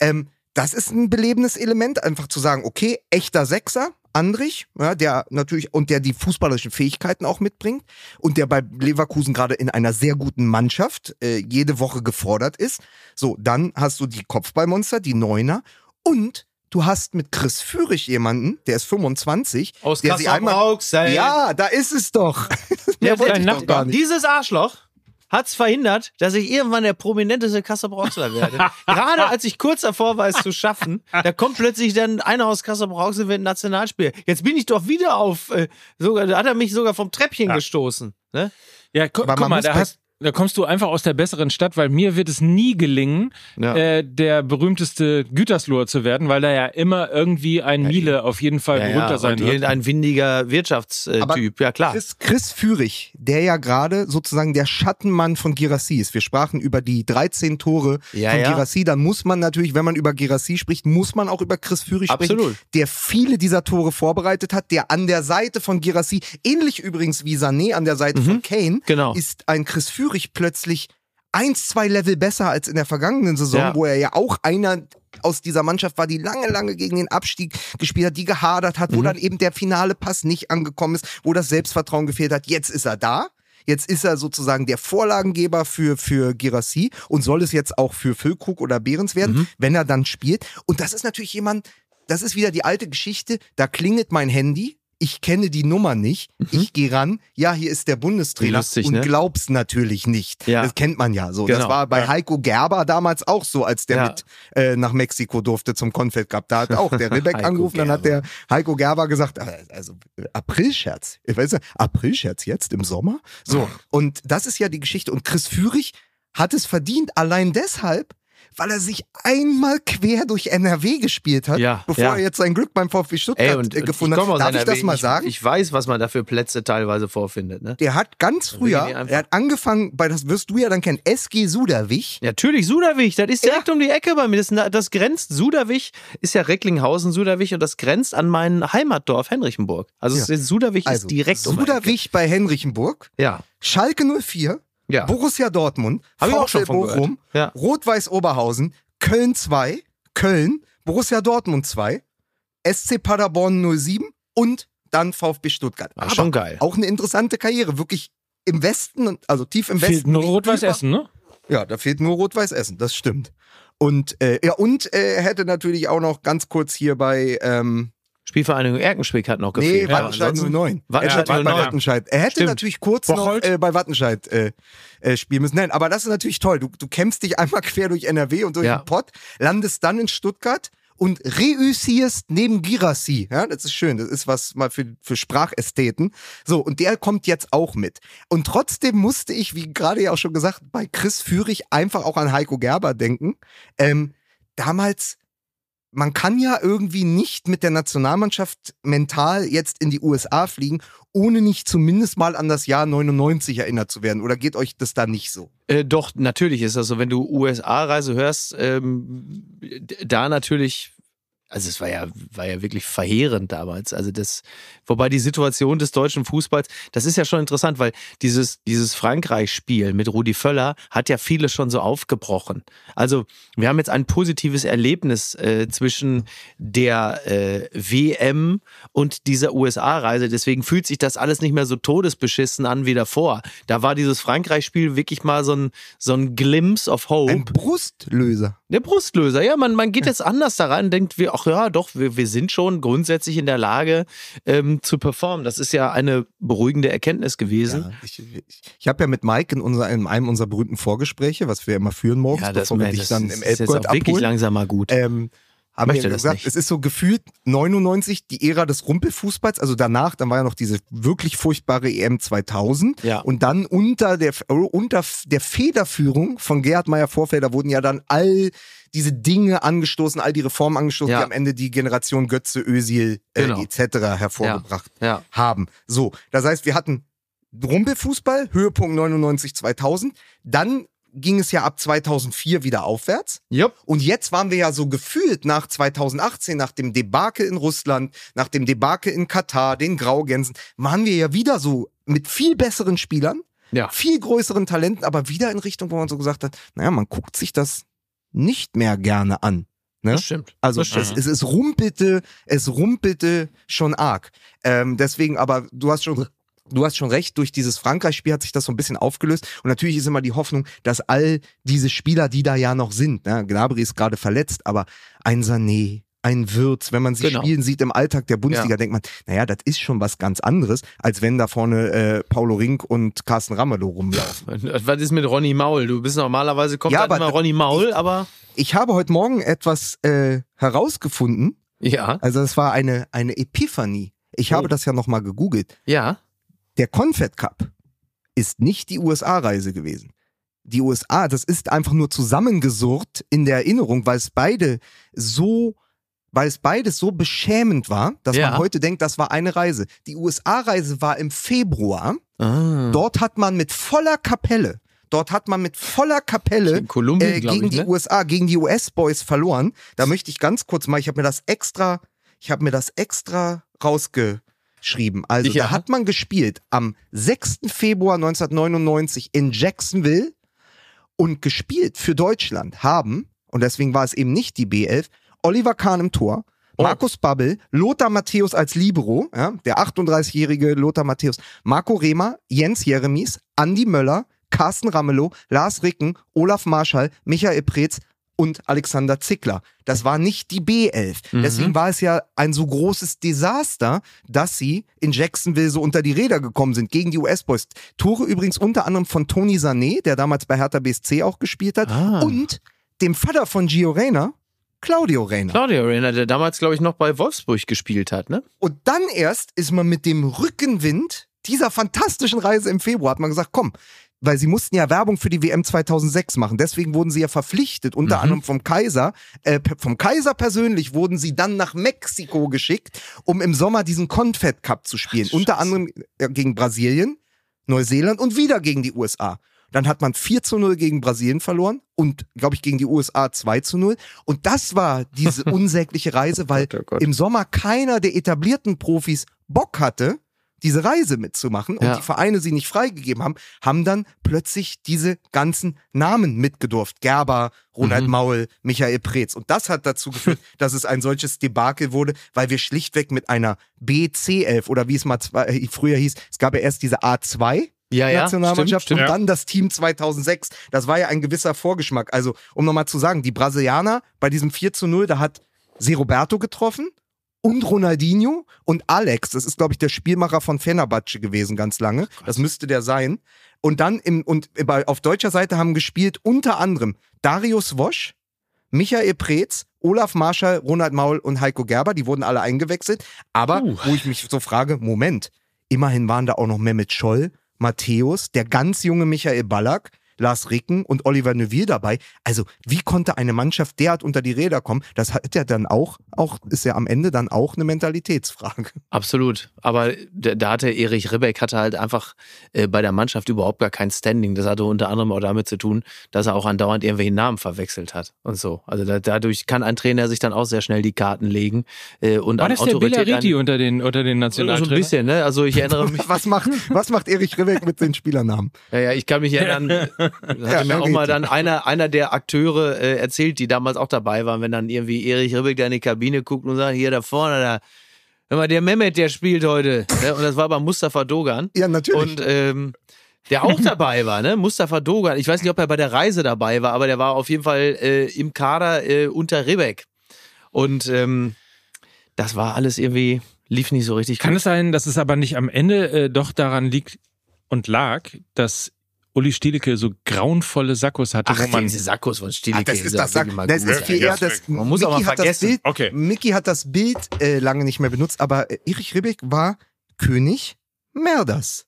Ähm, das ist ein belebendes Element, einfach zu sagen, okay, echter Sechser, Andrich, ja, der natürlich und der die fußballerischen Fähigkeiten auch mitbringt und der bei Leverkusen gerade in einer sehr guten Mannschaft äh, jede Woche gefordert ist. So, dann hast du die Kopfballmonster, die Neuner und du hast mit Chris Führig jemanden, der ist 25, Aus der sie einmal ja, da ist es doch. Mehr Der, wollte der, ich doch gar nicht. Dieses Arschloch hat's verhindert, dass ich irgendwann der prominenteste Kassel-Brauxler werde. Gerade als ich kurz davor war, es zu schaffen, da kommt plötzlich dann einer aus Kassel-Brauxel wird Nationalspieler. Jetzt bin ich doch wieder auf, äh, sogar, da hat er mich sogar vom Treppchen Ja. gestoßen. Ne? Ja, gu Aber guck mal, da, hast, da kommst du einfach aus der besseren Stadt, weil mir wird es nie gelingen, Ja. äh, der berühmteste Gütersloher zu werden, weil da ja immer irgendwie ein Miele auf jeden Fall Ja, berühmter ja, sein und wird. irgendein windiger Wirtschaftstyp, ja klar. Chris, Chris Führig, der ja gerade sozusagen der Schattenmann von Girassi ist. Wir sprachen über die 13 Tore Ja, von ja. Girassi. Dann muss man natürlich, wenn man über Girassi spricht, muss man auch über Chris Führig sprechen, Absolut. der viele dieser Tore vorbereitet hat, der an der Seite von Girassi, ähnlich übrigens wie Sané an der Seite von Kane, genau. ist ein Chris Führig plötzlich eins, zwei Level besser als in der vergangenen Saison, Ja. wo er ja auch einer aus dieser Mannschaft war, die lange, lange gegen den Abstieg gespielt hat, die gehadert hat, wo Mhm. dann eben der finale Pass nicht angekommen ist, wo das Selbstvertrauen gefehlt hat. Jetzt ist er da. Jetzt ist er sozusagen der Vorlagengeber für, für Girassi und soll es jetzt auch für Füllkrug oder Behrens werden, Mhm. wenn er dann spielt. Und das ist natürlich jemand, das ist wieder die alte Geschichte, da klingelt mein Handy, ich kenne die Nummer nicht, ich gehe ran, ja, hier ist der Bundestrainer Mhm. Lustig, und ne? glaub's natürlich nicht. Ja. Das kennt man ja so. Das Genau. war bei Ja. Heiko Gerber damals auch so, als der Ja. mit äh, nach Mexiko durfte zum Confed Cup. Da hat auch der Heiko angerufen, dann hat der Heiko Gerber gesagt, äh, also äh, Aprilscherz. Ich weiß nicht, Aprilscherz jetzt im Sommer? So, und das ist ja die Geschichte. Und Chris Führig hat es verdient, allein deshalb, weil er sich einmal quer durch NRW gespielt hat, Ja, bevor ja. er jetzt sein Glück beim VfB Stuttgart Ey, und äh, ich gefunden hat. Darf ich NRW. das mal sagen? Ich, ich weiß, was man da für Plätze teilweise vorfindet. Ne? der hat ganz früher, ich er hat angefangen bei, das wirst du ja dann kennen, SG Suderwich. Natürlich, Suderwich, das ist direkt um die Ecke bei mir. Das, das grenzt, Suderwich ist ja Recklinghausen, Suderwich, und das grenzt an mein Heimatdorf Henrichenburg. Also, Ja. Suderwich Also, ist direkt um die Ecke. Suderwich bei Henrichenburg, Ja, Schalke 04, ja. Borussia Dortmund, Hab ich auch schon VfL von. Bochum, Ja. Rot-Weiß Oberhausen, Köln 2, Köln, Borussia Dortmund 2, SC Paderborn 07 und dann VfB Stuttgart. Ah, schon geil. Auch eine interessante Karriere, wirklich im Westen, also tief im Westen. Fehlt nur Rot-Weiß Essen, ne? Ja, da fehlt nur Rot-Weiß Essen, das stimmt. Und äh, ja, und äh, hätte natürlich auch noch ganz kurz hier bei ähm, Spielvereinigung Erkenschwick hat noch Nee, gefehlt. aber Wattenscheid ansonsten- 09. Wattenscheid er, hätte bei 09. Wattenscheid. er hätte Stimmt. natürlich kurz Bocholt? noch äh, bei Wattenscheid äh, äh, spielen müssen. Nein, aber das ist natürlich toll. Du, du kämpfst dich einmal quer durch NRW und durch Ja. den Pott, landest dann in Stuttgart und reüssierst neben Girassi. Ja, das ist schön. Das ist was mal für, für Sprachästheten. So, und der kommt jetzt auch mit. Und trotzdem musste ich, wie gerade ja auch schon gesagt, bei Chris Führig einfach auch an Heiko Gerber denken. Ähm, damals man kann ja irgendwie nicht mit der Nationalmannschaft mental jetzt in die USA fliegen, ohne nicht zumindest mal an das Jahr 99 erinnert zu werden. Oder geht euch das da nicht so? Äh, doch, natürlich ist das so. Wenn du USA-Reise hörst, ähm, da natürlich, also es war ja, war ja wirklich verheerend damals. Also das, wobei die Situation des deutschen Fußballs, das ist ja schon interessant, weil dieses, dieses Frankreich-Spiel mit Rudi Völler hat ja viele schon so aufgebrochen. Also wir haben jetzt ein positives Erlebnis äh, zwischen der äh, WM und dieser USA-Reise. Deswegen fühlt sich das alles nicht mehr so todesbeschissen an wie davor. Da war dieses Frankreich-Spiel wirklich mal so ein, so ein Glimpse of Hope. Ein Brustlöser. Der Brustlöser, ja, man, man geht jetzt anders da rein und denkt, wir, ach ja, doch, wir, wir sind schon grundsätzlich in der Lage ähm, zu performen. Das ist ja eine beruhigende Erkenntnis gewesen. Ja, ich ich, ich habe ja mit Mike in, unser, in einem unserer berühmten Vorgespräche, was wir immer führen morgens, bevor wir das dich dann ist, im ist jetzt Elbgold auch wirklich abholen. langsam mal gut. Ähm, haben Möchte ja gesagt, es ist so gefühlt 99 die Ära des Rumpelfußballs, also danach, dann war ja noch diese wirklich furchtbare EM 2000 Ja. und dann unter der unter der Federführung von Gerhard Meyer Vorfelder wurden ja dann all diese Dinge angestoßen, all die Reformen angestoßen, Ja. die am Ende die Generation Götze, Özil äh, Genau. etc. hervorgebracht ja. haben. So, das heißt, wir hatten Rumpelfußball, Höhepunkt 99 2000, dann ging es ja ab 2004 wieder aufwärts. Jupp. Und jetzt waren wir ja so gefühlt nach 2018, nach dem Debakel in Russland, nach dem Debakel in Katar, den Graugänsen, waren wir ja wieder so mit viel besseren Spielern, Ja. viel größeren Talenten, aber wieder in Richtung, wo man so gesagt hat, naja, man guckt sich das nicht mehr gerne an. Ne? Das stimmt. Also das es, stimmt. es, es rumpelte, es rumpelte schon arg. Ähm, deswegen, aber du hast schon, du hast schon recht, durch dieses Frankreich-Spiel hat sich das so ein bisschen aufgelöst. Und natürlich ist immer die Hoffnung, dass all diese Spieler, die da ja noch sind, ne, Gnabry ist gerade verletzt, aber ein Sané, ein Würz, wenn man sie Genau. spielen sieht im Alltag der Bundesliga, Ja. denkt man, naja, das ist schon was ganz anderes, als wenn da vorne äh, Paulo Rink und Carsten Ramelow rumlaufen. Was ist mit Ronny Maul? Du bist normalerweise kommt Ja, halt aber immer Ronny Maul, aber Ich habe heute Morgen etwas äh, herausgefunden, ja, also es war eine, eine Epiphanie. Ich Oh. habe das ja nochmal gegoogelt. ja. Der Confed Cup ist nicht die USA-Reise gewesen. Die USA, das ist einfach nur zusammengesurrt in der Erinnerung, weil es beide so, weil es beides so beschämend war, dass Ja. man heute denkt, das war eine Reise. Die USA-Reise war im Februar. Ah. Dort hat man mit voller Kapelle, dort hat man mit voller Kapelle Kolumbien, äh, gegen ich, die ne? USA, gegen die US-Boys verloren. Da möchte ich ganz kurz mal, ich habe mir das extra, ich habe mir das extra rausgeschrieben. Also Ja. da hat man gespielt am 6. Februar 1999 in Jacksonville und gespielt für Deutschland haben, und deswegen war es eben nicht die B11, Oliver Kahn im Tor, Oh. Markus Babbel, Lothar Matthäus als Libero, ja, der 38-jährige Lothar Matthäus, Marco Rehmer, Jens Jeremies, Andi Möller, Carsten Ramelow, Lars Ricken, Olaf Marschall, Michael Preetz und Alexander Zickler. Das war nicht die B11. Mhm. Deswegen war es ja ein so großes Desaster, dass sie in Jacksonville so unter die Räder gekommen sind gegen die US-Boys. Tore übrigens unter anderem von Tony Sané, der damals bei Hertha BSC auch gespielt hat, Ah. und dem Vater von Gio Reyna, Claudio Reyna. Claudio Reyna, der damals, glaube ich, noch bei Wolfsburg gespielt hat, ne? Und dann erst ist man mit dem Rückenwind dieser fantastischen Reise im Februar, hat man gesagt, komm, weil sie mussten ja Werbung für die WM 2006 machen. Deswegen wurden sie ja verpflichtet, unter Mhm. anderem vom Kaiser. Äh, vom Kaiser persönlich wurden sie dann nach Mexiko geschickt, um im Sommer diesen Confed Cup zu spielen. Ach, unter anderem äh, gegen Brasilien, Neuseeland und wieder gegen die USA. Dann hat man 4 zu 0 gegen Brasilien verloren und, glaube ich, gegen die USA 2 zu 0. Und das war diese unsägliche Reise, weil Gott, oh Gott. im Sommer keiner der etablierten Profis Bock hatte, diese Reise mitzumachen und Ja. die Vereine sie nicht freigegeben haben, haben dann plötzlich diese ganzen Namen mitgedurft. Gerber, Ronald Mhm. Maul, Michael Preetz. Und das hat dazu geführt, dass es ein solches Debakel wurde, weil wir schlichtweg mit einer BC11 oder wie es mal zwei, äh, früher hieß, es gab ja erst diese A2 Ja, ja, Nationalmannschaft stimmt, und stimmt. dann das Team 2006. Das war ja ein gewisser Vorgeschmack. Also, um nochmal zu sagen, die Brasilianer bei diesem 4 zu 0, da hat Roberto getroffen und Ronaldinho und Alex, das ist glaube ich der Spielmacher von Fenerbahce gewesen ganz lange. Das müsste der sein. Und dann im und bei, auf deutscher Seite haben gespielt unter anderem Darius Wosch, Michael Preetz, Olaf Marschall, Ronald Maul und Heiko Gerber, die wurden alle eingewechselt. Aber Uh. wo ich mich so frage, Moment, immerhin waren da auch noch Mehmet Scholl, Matthäus, der ganz junge Michael Ballack, Lars Ricken und Oliver Neuville dabei. Also, wie konnte eine Mannschaft derart unter die Räder kommen? Das hat ja dann auch, auch ist ja am Ende dann auch eine Mentalitätsfrage. Absolut. Aber da, hatte Erich Ribbeck hatte halt einfach äh, bei der Mannschaft überhaupt gar kein Standing. Das hatte unter anderem auch damit zu tun, dass er auch andauernd irgendwelche Namen verwechselt hat und so. Also da, dadurch kann ein Trainer sich dann auch sehr schnell die Karten legen äh, und War an das der Autorität Bellariti ein- unter den, unter den so ein Nationaltrainern? bisschen, ne? Also ich erinnere mich, Was macht, was macht Erich Ribbeck mit den Spielernamen? ja, ja, ich kann mich erinnern, da hatte mir auch mal dann einer, einer der Akteure äh, erzählt, die damals auch dabei waren, wenn dann irgendwie Erich Ribbeck da in die Kabine guckt und sagt, hier da vorne, da, hör mal, der Mehmet, der spielt heute. Ne? Und das war bei Mustafa Dogan. Ja, natürlich. Und ähm, der auch dabei war, ne? Mustafa Dogan. Ich weiß nicht, ob er bei der Reise dabei war, aber der war auf jeden Fall äh, im Kader äh, unter Ribbeck. Und ähm, das war alles irgendwie, lief nicht so richtig Kann gut. es sein, dass es aber nicht am Ende äh, doch daran liegt und lag, dass Uli Stielicke so grauenvolle Sackos hatte, Ach, wo man diese Sackos von Stielicke. Ah, das ist ja das, mal das ist viel eher das. Man muss Mickey das vergessen. Bild, Okay. Mickey hat das Bild äh, lange nicht mehr benutzt, aber Erich Ribbeck war König Merders.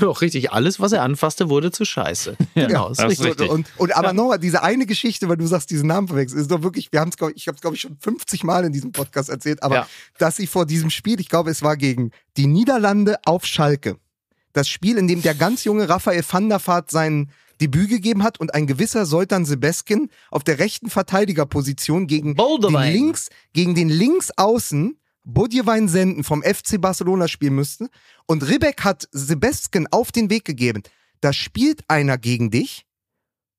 Doch richtig, alles, was er anfasste, wurde zu Scheiße. genau, ist das ist richtig. richtig. Und, und aber nochmal, diese eine Geschichte, weil du sagst, diesen Namen verwechseln, ist doch wirklich, wir haben es, ich habe es, glaube ich, schon 50 Mal in diesem Podcast erzählt, aber Ja. dass sie vor diesem Spiel, ich glaube, es war gegen die Niederlande auf Schalke, das Spiel, in dem der ganz junge Raphael van der Vaart sein Debüt gegeben hat und ein gewisser Soltan Sebeskin auf der rechten Verteidigerposition gegen den Boldewein. links, gegen den Linksaußen Budjewein Senden vom FC Barcelona spielen müsste. Und Ribbeck hat Sebeskin auf den Weg gegeben. Da spielt einer gegen dich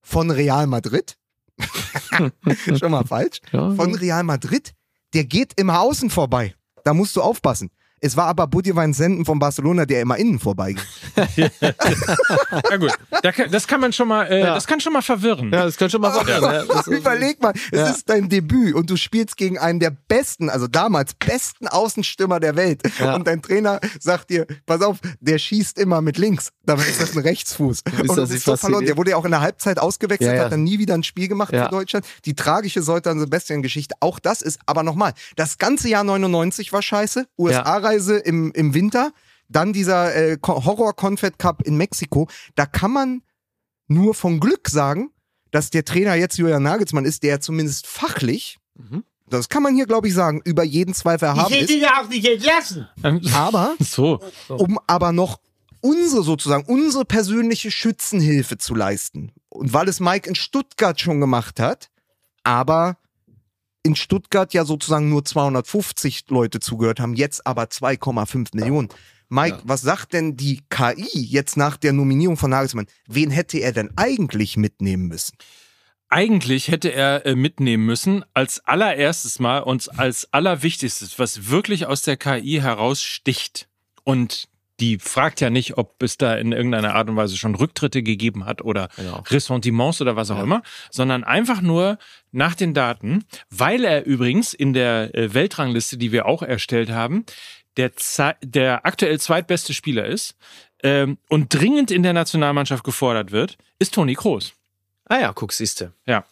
von Real Madrid. Schon mal falsch. Von Real Madrid. Der geht immer außen vorbei. Da musst du aufpassen. Es war aber Budjewein Senden von Barcelona, der immer innen vorbeiging. Ja gut, da kann, das kann man schon mal, äh, Ja. das kann schon mal verwirren. Ja, das könnte schon mal sein. Ja, ist- Überleg mal, es Ja. ist dein Debüt und du spielst gegen einen der besten, also damals besten Außenstürmer der Welt. Ja. Und dein Trainer sagt dir, pass auf, der schießt immer mit links. Dabei ist das ein Rechtsfuß. und das bist so verloren. Der wurde ja auch in der Halbzeit ausgewechselt, Ja, ja. hat dann nie wieder ein Spiel gemacht Ja. für Deutschland. Die tragische Sebastian-Geschichte, auch das ist, aber nochmal, das ganze Jahr 99 war scheiße. USA-Reise im, im Winter. Dann dieser äh, Ko- Horror-Confed Cup in Mexiko. Da kann man nur von Glück sagen, dass der Trainer jetzt Julian Nagelsmann ist, der zumindest fachlich, Mhm. das kann man hier, glaube ich, sagen, über jeden Zweifel Ich erhaben hätte ist. ihn ja auch nicht entlassen. Ähm, Aber so, um aber noch unsere sozusagen, unsere persönliche Schützenhilfe zu leisten. Und weil es Mike in Stuttgart schon gemacht hat, aber in Stuttgart ja sozusagen nur 250 Leute zugehört haben, jetzt aber 2,5 Millionen. Mike, Ja. was sagt denn die KI jetzt nach der Nominierung von Nagelsmann? Wen hätte er denn eigentlich mitnehmen müssen? eigentlich hätte er äh, mitnehmen müssen, als allererstes Mal und als allerwichtigstes, was wirklich aus der KI heraussticht. Und die fragt ja nicht, ob es da in irgendeiner Art und Weise schon Rücktritte gegeben hat oder Genau. Ressentiments oder was auch Ja. immer, sondern einfach nur nach den Daten, weil er übrigens in der äh, Weltrangliste, die wir auch erstellt haben, der, der aktuell zweitbeste Spieler ist ähm, und dringend in der Nationalmannschaft gefordert wird, ist Toni Kroos. Ah ja, guck, siehste. Ja.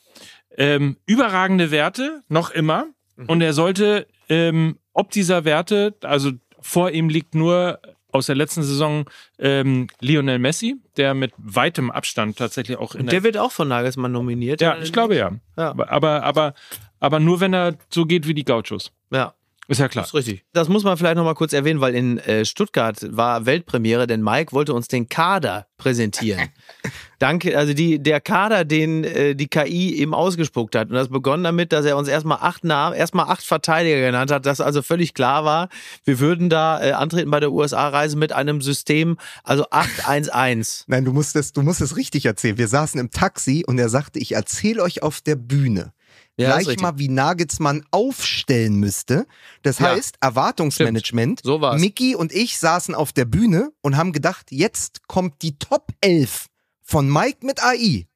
Ähm, überragende Werte, noch immer. Mhm. Und er sollte, ähm, ob dieser Werte, also vor ihm liegt nur aus der letzten Saison ähm, Lionel Messi, der mit weitem Abstand tatsächlich auch in Und der wird auch von Nagelsmann nominiert. Ja, ich glaube ja. Ja. Aber, aber, aber nur wenn er so geht wie die Gauchos. Ja. Ist ja klar. Das ist richtig. Das muss man vielleicht noch mal kurz erwähnen, weil in äh, Stuttgart war Weltpremiere, denn Mike wollte uns den Kader präsentieren. Danke, also die, der Kader, den äh, die KI eben ausgespuckt hat. Und das begonnen damit, dass er uns erstmal acht Namen, erstmal acht Verteidiger genannt hat, dass also völlig klar war, wir würden da äh, antreten bei der USA-Reise mit einem System, also 8-1-1. Nein, du musst es, du musst es richtig erzählen. Wir saßen im Taxi und er sagte, ich erzähle euch auf der Bühne, Ja, gleich mal wie Nagelsmann aufstellen müsste. Das Ja. heißt, Erwartungsmanagement. So war's. Mickey und ich saßen auf der Bühne und haben gedacht, jetzt kommt die Top 11 von Mike mit AI.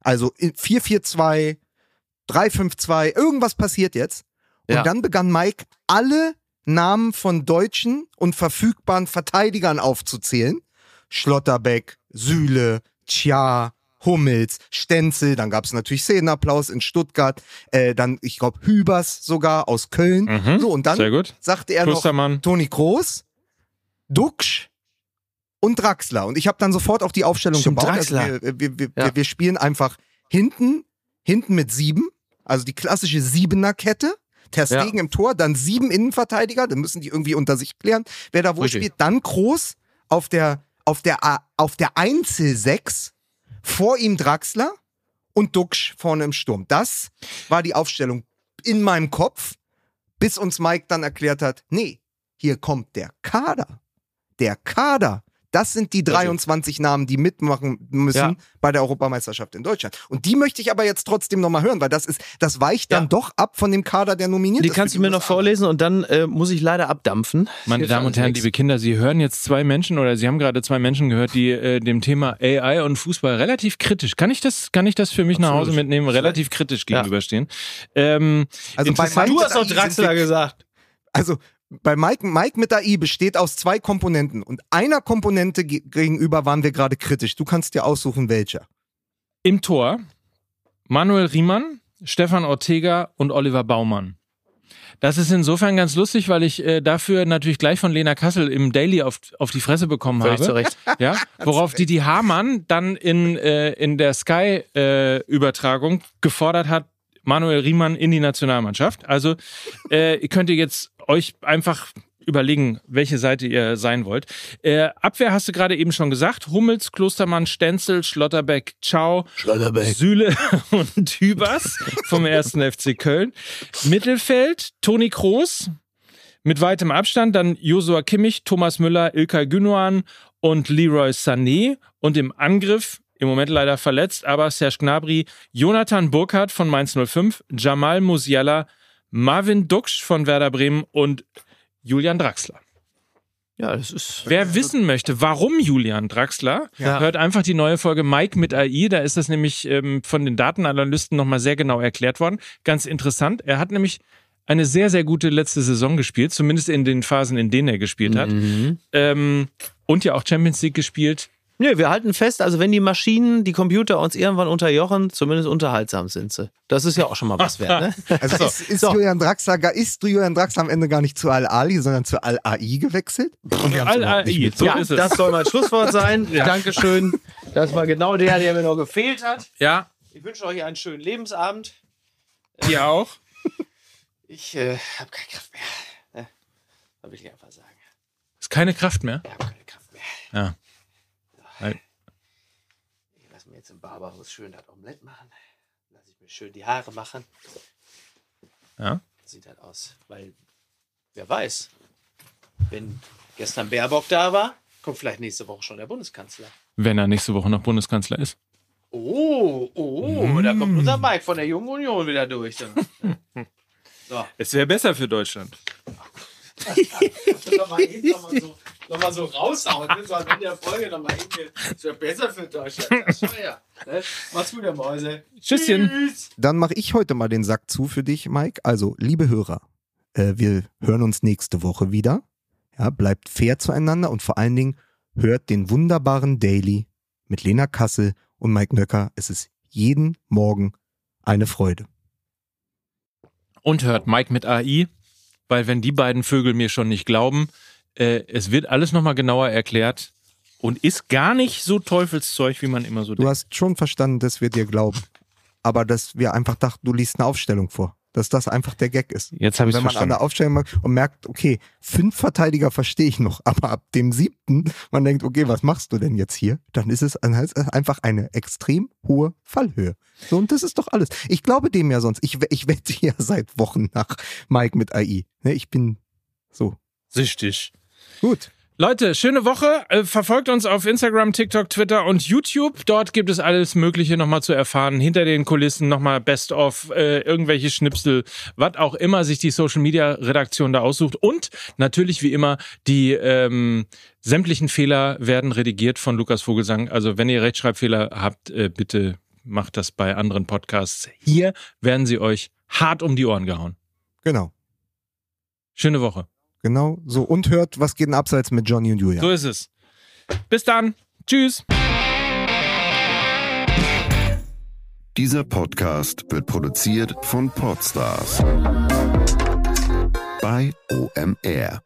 Also in 442, 352, irgendwas passiert jetzt. Und Ja. dann begann Mike alle Namen von deutschen und verfügbaren Verteidigern aufzuzählen. Schlotterbeck, Süle, Tja, Hummels, Stenzel, dann gab es natürlich Szenenapplaus in Stuttgart, äh, dann, ich glaube, Hübers sogar aus Köln. Mhm. So, und dann Sehr gut. sagte er noch. Toni Kroos, Duxch und Draxler. Und ich habe dann sofort auch die Aufstellung Stimmt, gebaut. Draxler. Also wir, wir, wir, Ja. wir, spielen einfach hinten, hinten mit sieben, also die klassische Siebener-Kette. Ter Ja. Stegen im Tor, dann sieben Innenverteidiger, dann müssen die irgendwie unter sich klären, wer da wo Richtig. spielt. Dann Kroos auf der, auf der, A- auf der Einzel-Sechs, vor ihm Draxler und Duxch vorne im Sturm. Das war die Aufstellung in meinem Kopf, bis uns Mike dann erklärt hat, nee, hier kommt der Kader. Der Kader. Das sind die 23 Namen, die mitmachen müssen Ja. bei der Europameisterschaft in Deutschland. Und die möchte ich aber jetzt trotzdem nochmal hören, weil das ist, das weicht dann Ja. doch ab von dem Kader, der nominiert Die ist. kannst für du mir noch vorlesen und dann äh, muss ich leider abdampfen. Meine Damen und Herren, liebe Kinder, Sie hören jetzt zwei Menschen oder Sie haben gerade zwei Menschen gehört, die äh, dem Thema AI und Fußball relativ kritisch, kann ich das, kann ich das für mich nach Hause Absolut. mitnehmen, relativ kritisch Ja. gegenüberstehen. Ähm, Also bei Du hast doch Draxler gesagt. Also bei Mike, Mike mit AI besteht aus zwei Komponenten und einer Komponente ge gegenüber waren wir gerade kritisch. Du kannst dir aussuchen, welcher. Im Tor Manuel Riemann, Stefan Ortega und Oliver Baumann. Das ist insofern ganz lustig, weil ich äh, dafür natürlich gleich von Lena Kassel im Daily auf, auf die Fresse bekommen Völlig habe. zu Recht. Ja, worauf Didi Hamann dann in, äh, in der Sky-Übertragung gefordert hat, Manuel Riemann in die Nationalmannschaft. Also äh, ihr könnt ihr jetzt euch einfach überlegen, welche Seite ihr sein wollt. Äh, Abwehr hast du gerade eben schon gesagt. Hummels, Klostermann, Stenzel, Schlotterbeck, Ciao, Süle und Hübers vom 1. FC Köln. Mittelfeld, Toni Kroos mit weitem Abstand, dann Josua Kimmich, Thomas Müller, Ilkay Gündogan und Leroy Sané. Und im Angriff, im Moment leider verletzt, aber Serge Gnabry, Jonathan Burkhardt von Mainz 05, Jamal Musiala, Marvin Duksch von Werder Bremen und Julian Draxler. Ja, das ist. Wer wissen möchte, warum Julian Draxler, Ja. hört einfach die neue Folge Mike mit AI. Da ist das nämlich ähm, von den Datenanalysten nochmal sehr genau erklärt worden. Ganz interessant. Er hat nämlich eine sehr, sehr gute letzte Saison gespielt, zumindest in den Phasen, in denen er gespielt hat. Mhm. Ähm, und ja auch Champions League gespielt. Nö, wir halten fest, also wenn die Maschinen, die Computer uns irgendwann unterjochen, zumindest unterhaltsam sind sie. Das ist ja auch schon mal was wert, ne? Also ist, ist, so. Julian Draxler, ist Julian Draxler am Ende gar nicht zu Al-Ali, sondern zu Al-AI gewechselt? Al-AI, so ja, ist es. das soll mein Schlusswort sein. Dankeschön. Das war genau der, der mir noch gefehlt hat. Ja, Ich wünsche euch einen schönen Lebensabend. ihr auch. Ich äh, habe keine Kraft mehr. Ne? Das will ich einfach sagen. Ist keine Kraft mehr. Ich habe keine Kraft mehr. Ja. Nein. Ich lasse mir jetzt im Barberhaus schön das Omelett machen. Lasse ich mir schön die Haare machen. Ja. Sieht halt aus. Weil, wer weiß, wenn gestern Baerbock da war, kommt vielleicht nächste Woche schon der Bundeskanzler. Wenn er nächste Woche noch Bundeskanzler ist. Oh, oh, da kommt unser Mike von der Jungen Union wieder durch. So. Es wäre besser für Deutschland. noch mal eben noch mal so, noch mal so raushauen. Ne? So am Ende der Folge noch mal eben. Das wäre besser für Deutschland. Das war ja. Ne? Macht's gut, ihr Mäuse. Tschüsschen. Tschüss. Dann mache ich heute mal den Sack zu für dich, Mike. Also, liebe Hörer, äh, wir hören uns nächste Woche wieder. Ja, bleibt fair zueinander und vor allen Dingen hört den wunderbaren Daily mit Lena Kassel und Mike Nöcker. Es ist jeden Morgen eine Freude. Und hört Mike mit AI, weil wenn die beiden Vögel mir schon nicht glauben, äh, es wird alles nochmal genauer erklärt und ist gar nicht so Teufelszeug, wie man immer so Du denkt. hast schon verstanden, dass wir dir glauben. Aber dass wir einfach dachten, du liest eine Aufstellung vor. Dass das einfach der Gag ist. Jetzt habe ich Wenn man an verstanden. der Aufstellung mag und merkt, okay, fünf Verteidiger verstehe ich noch, aber ab dem siebten, man denkt, okay, was machst du denn jetzt hier? Dann ist es einfach eine extrem hohe Fallhöhe. So, und das ist doch alles. Ich glaube dem ja sonst. Ich, ich wette ja seit Wochen nach Mike mit AI. Ne, ich bin so. Süchtig. Gut. Leute, schöne Woche. Äh, Verfolgt uns auf Instagram, TikTok, Twitter und YouTube. Dort gibt es alles Mögliche nochmal zu erfahren. Hinter den Kulissen nochmal Best of, äh, irgendwelche Schnipsel, was auch immer sich die Social Media Redaktion da aussucht. Und natürlich wie immer die ähm, sämtlichen Fehler werden redigiert von Lukas Vogelsang. Also wenn ihr Rechtschreibfehler habt, äh, bitte macht das bei anderen Podcasts. Hier werden sie euch hart um die Ohren gehauen. Genau. Schöne Woche. Genau. So, und hört, was geht denn abseits mit Johnny und Julia? So ist es. Bis dann. Tschüss. Dieser Podcast wird produziert von Podstars bei OMR.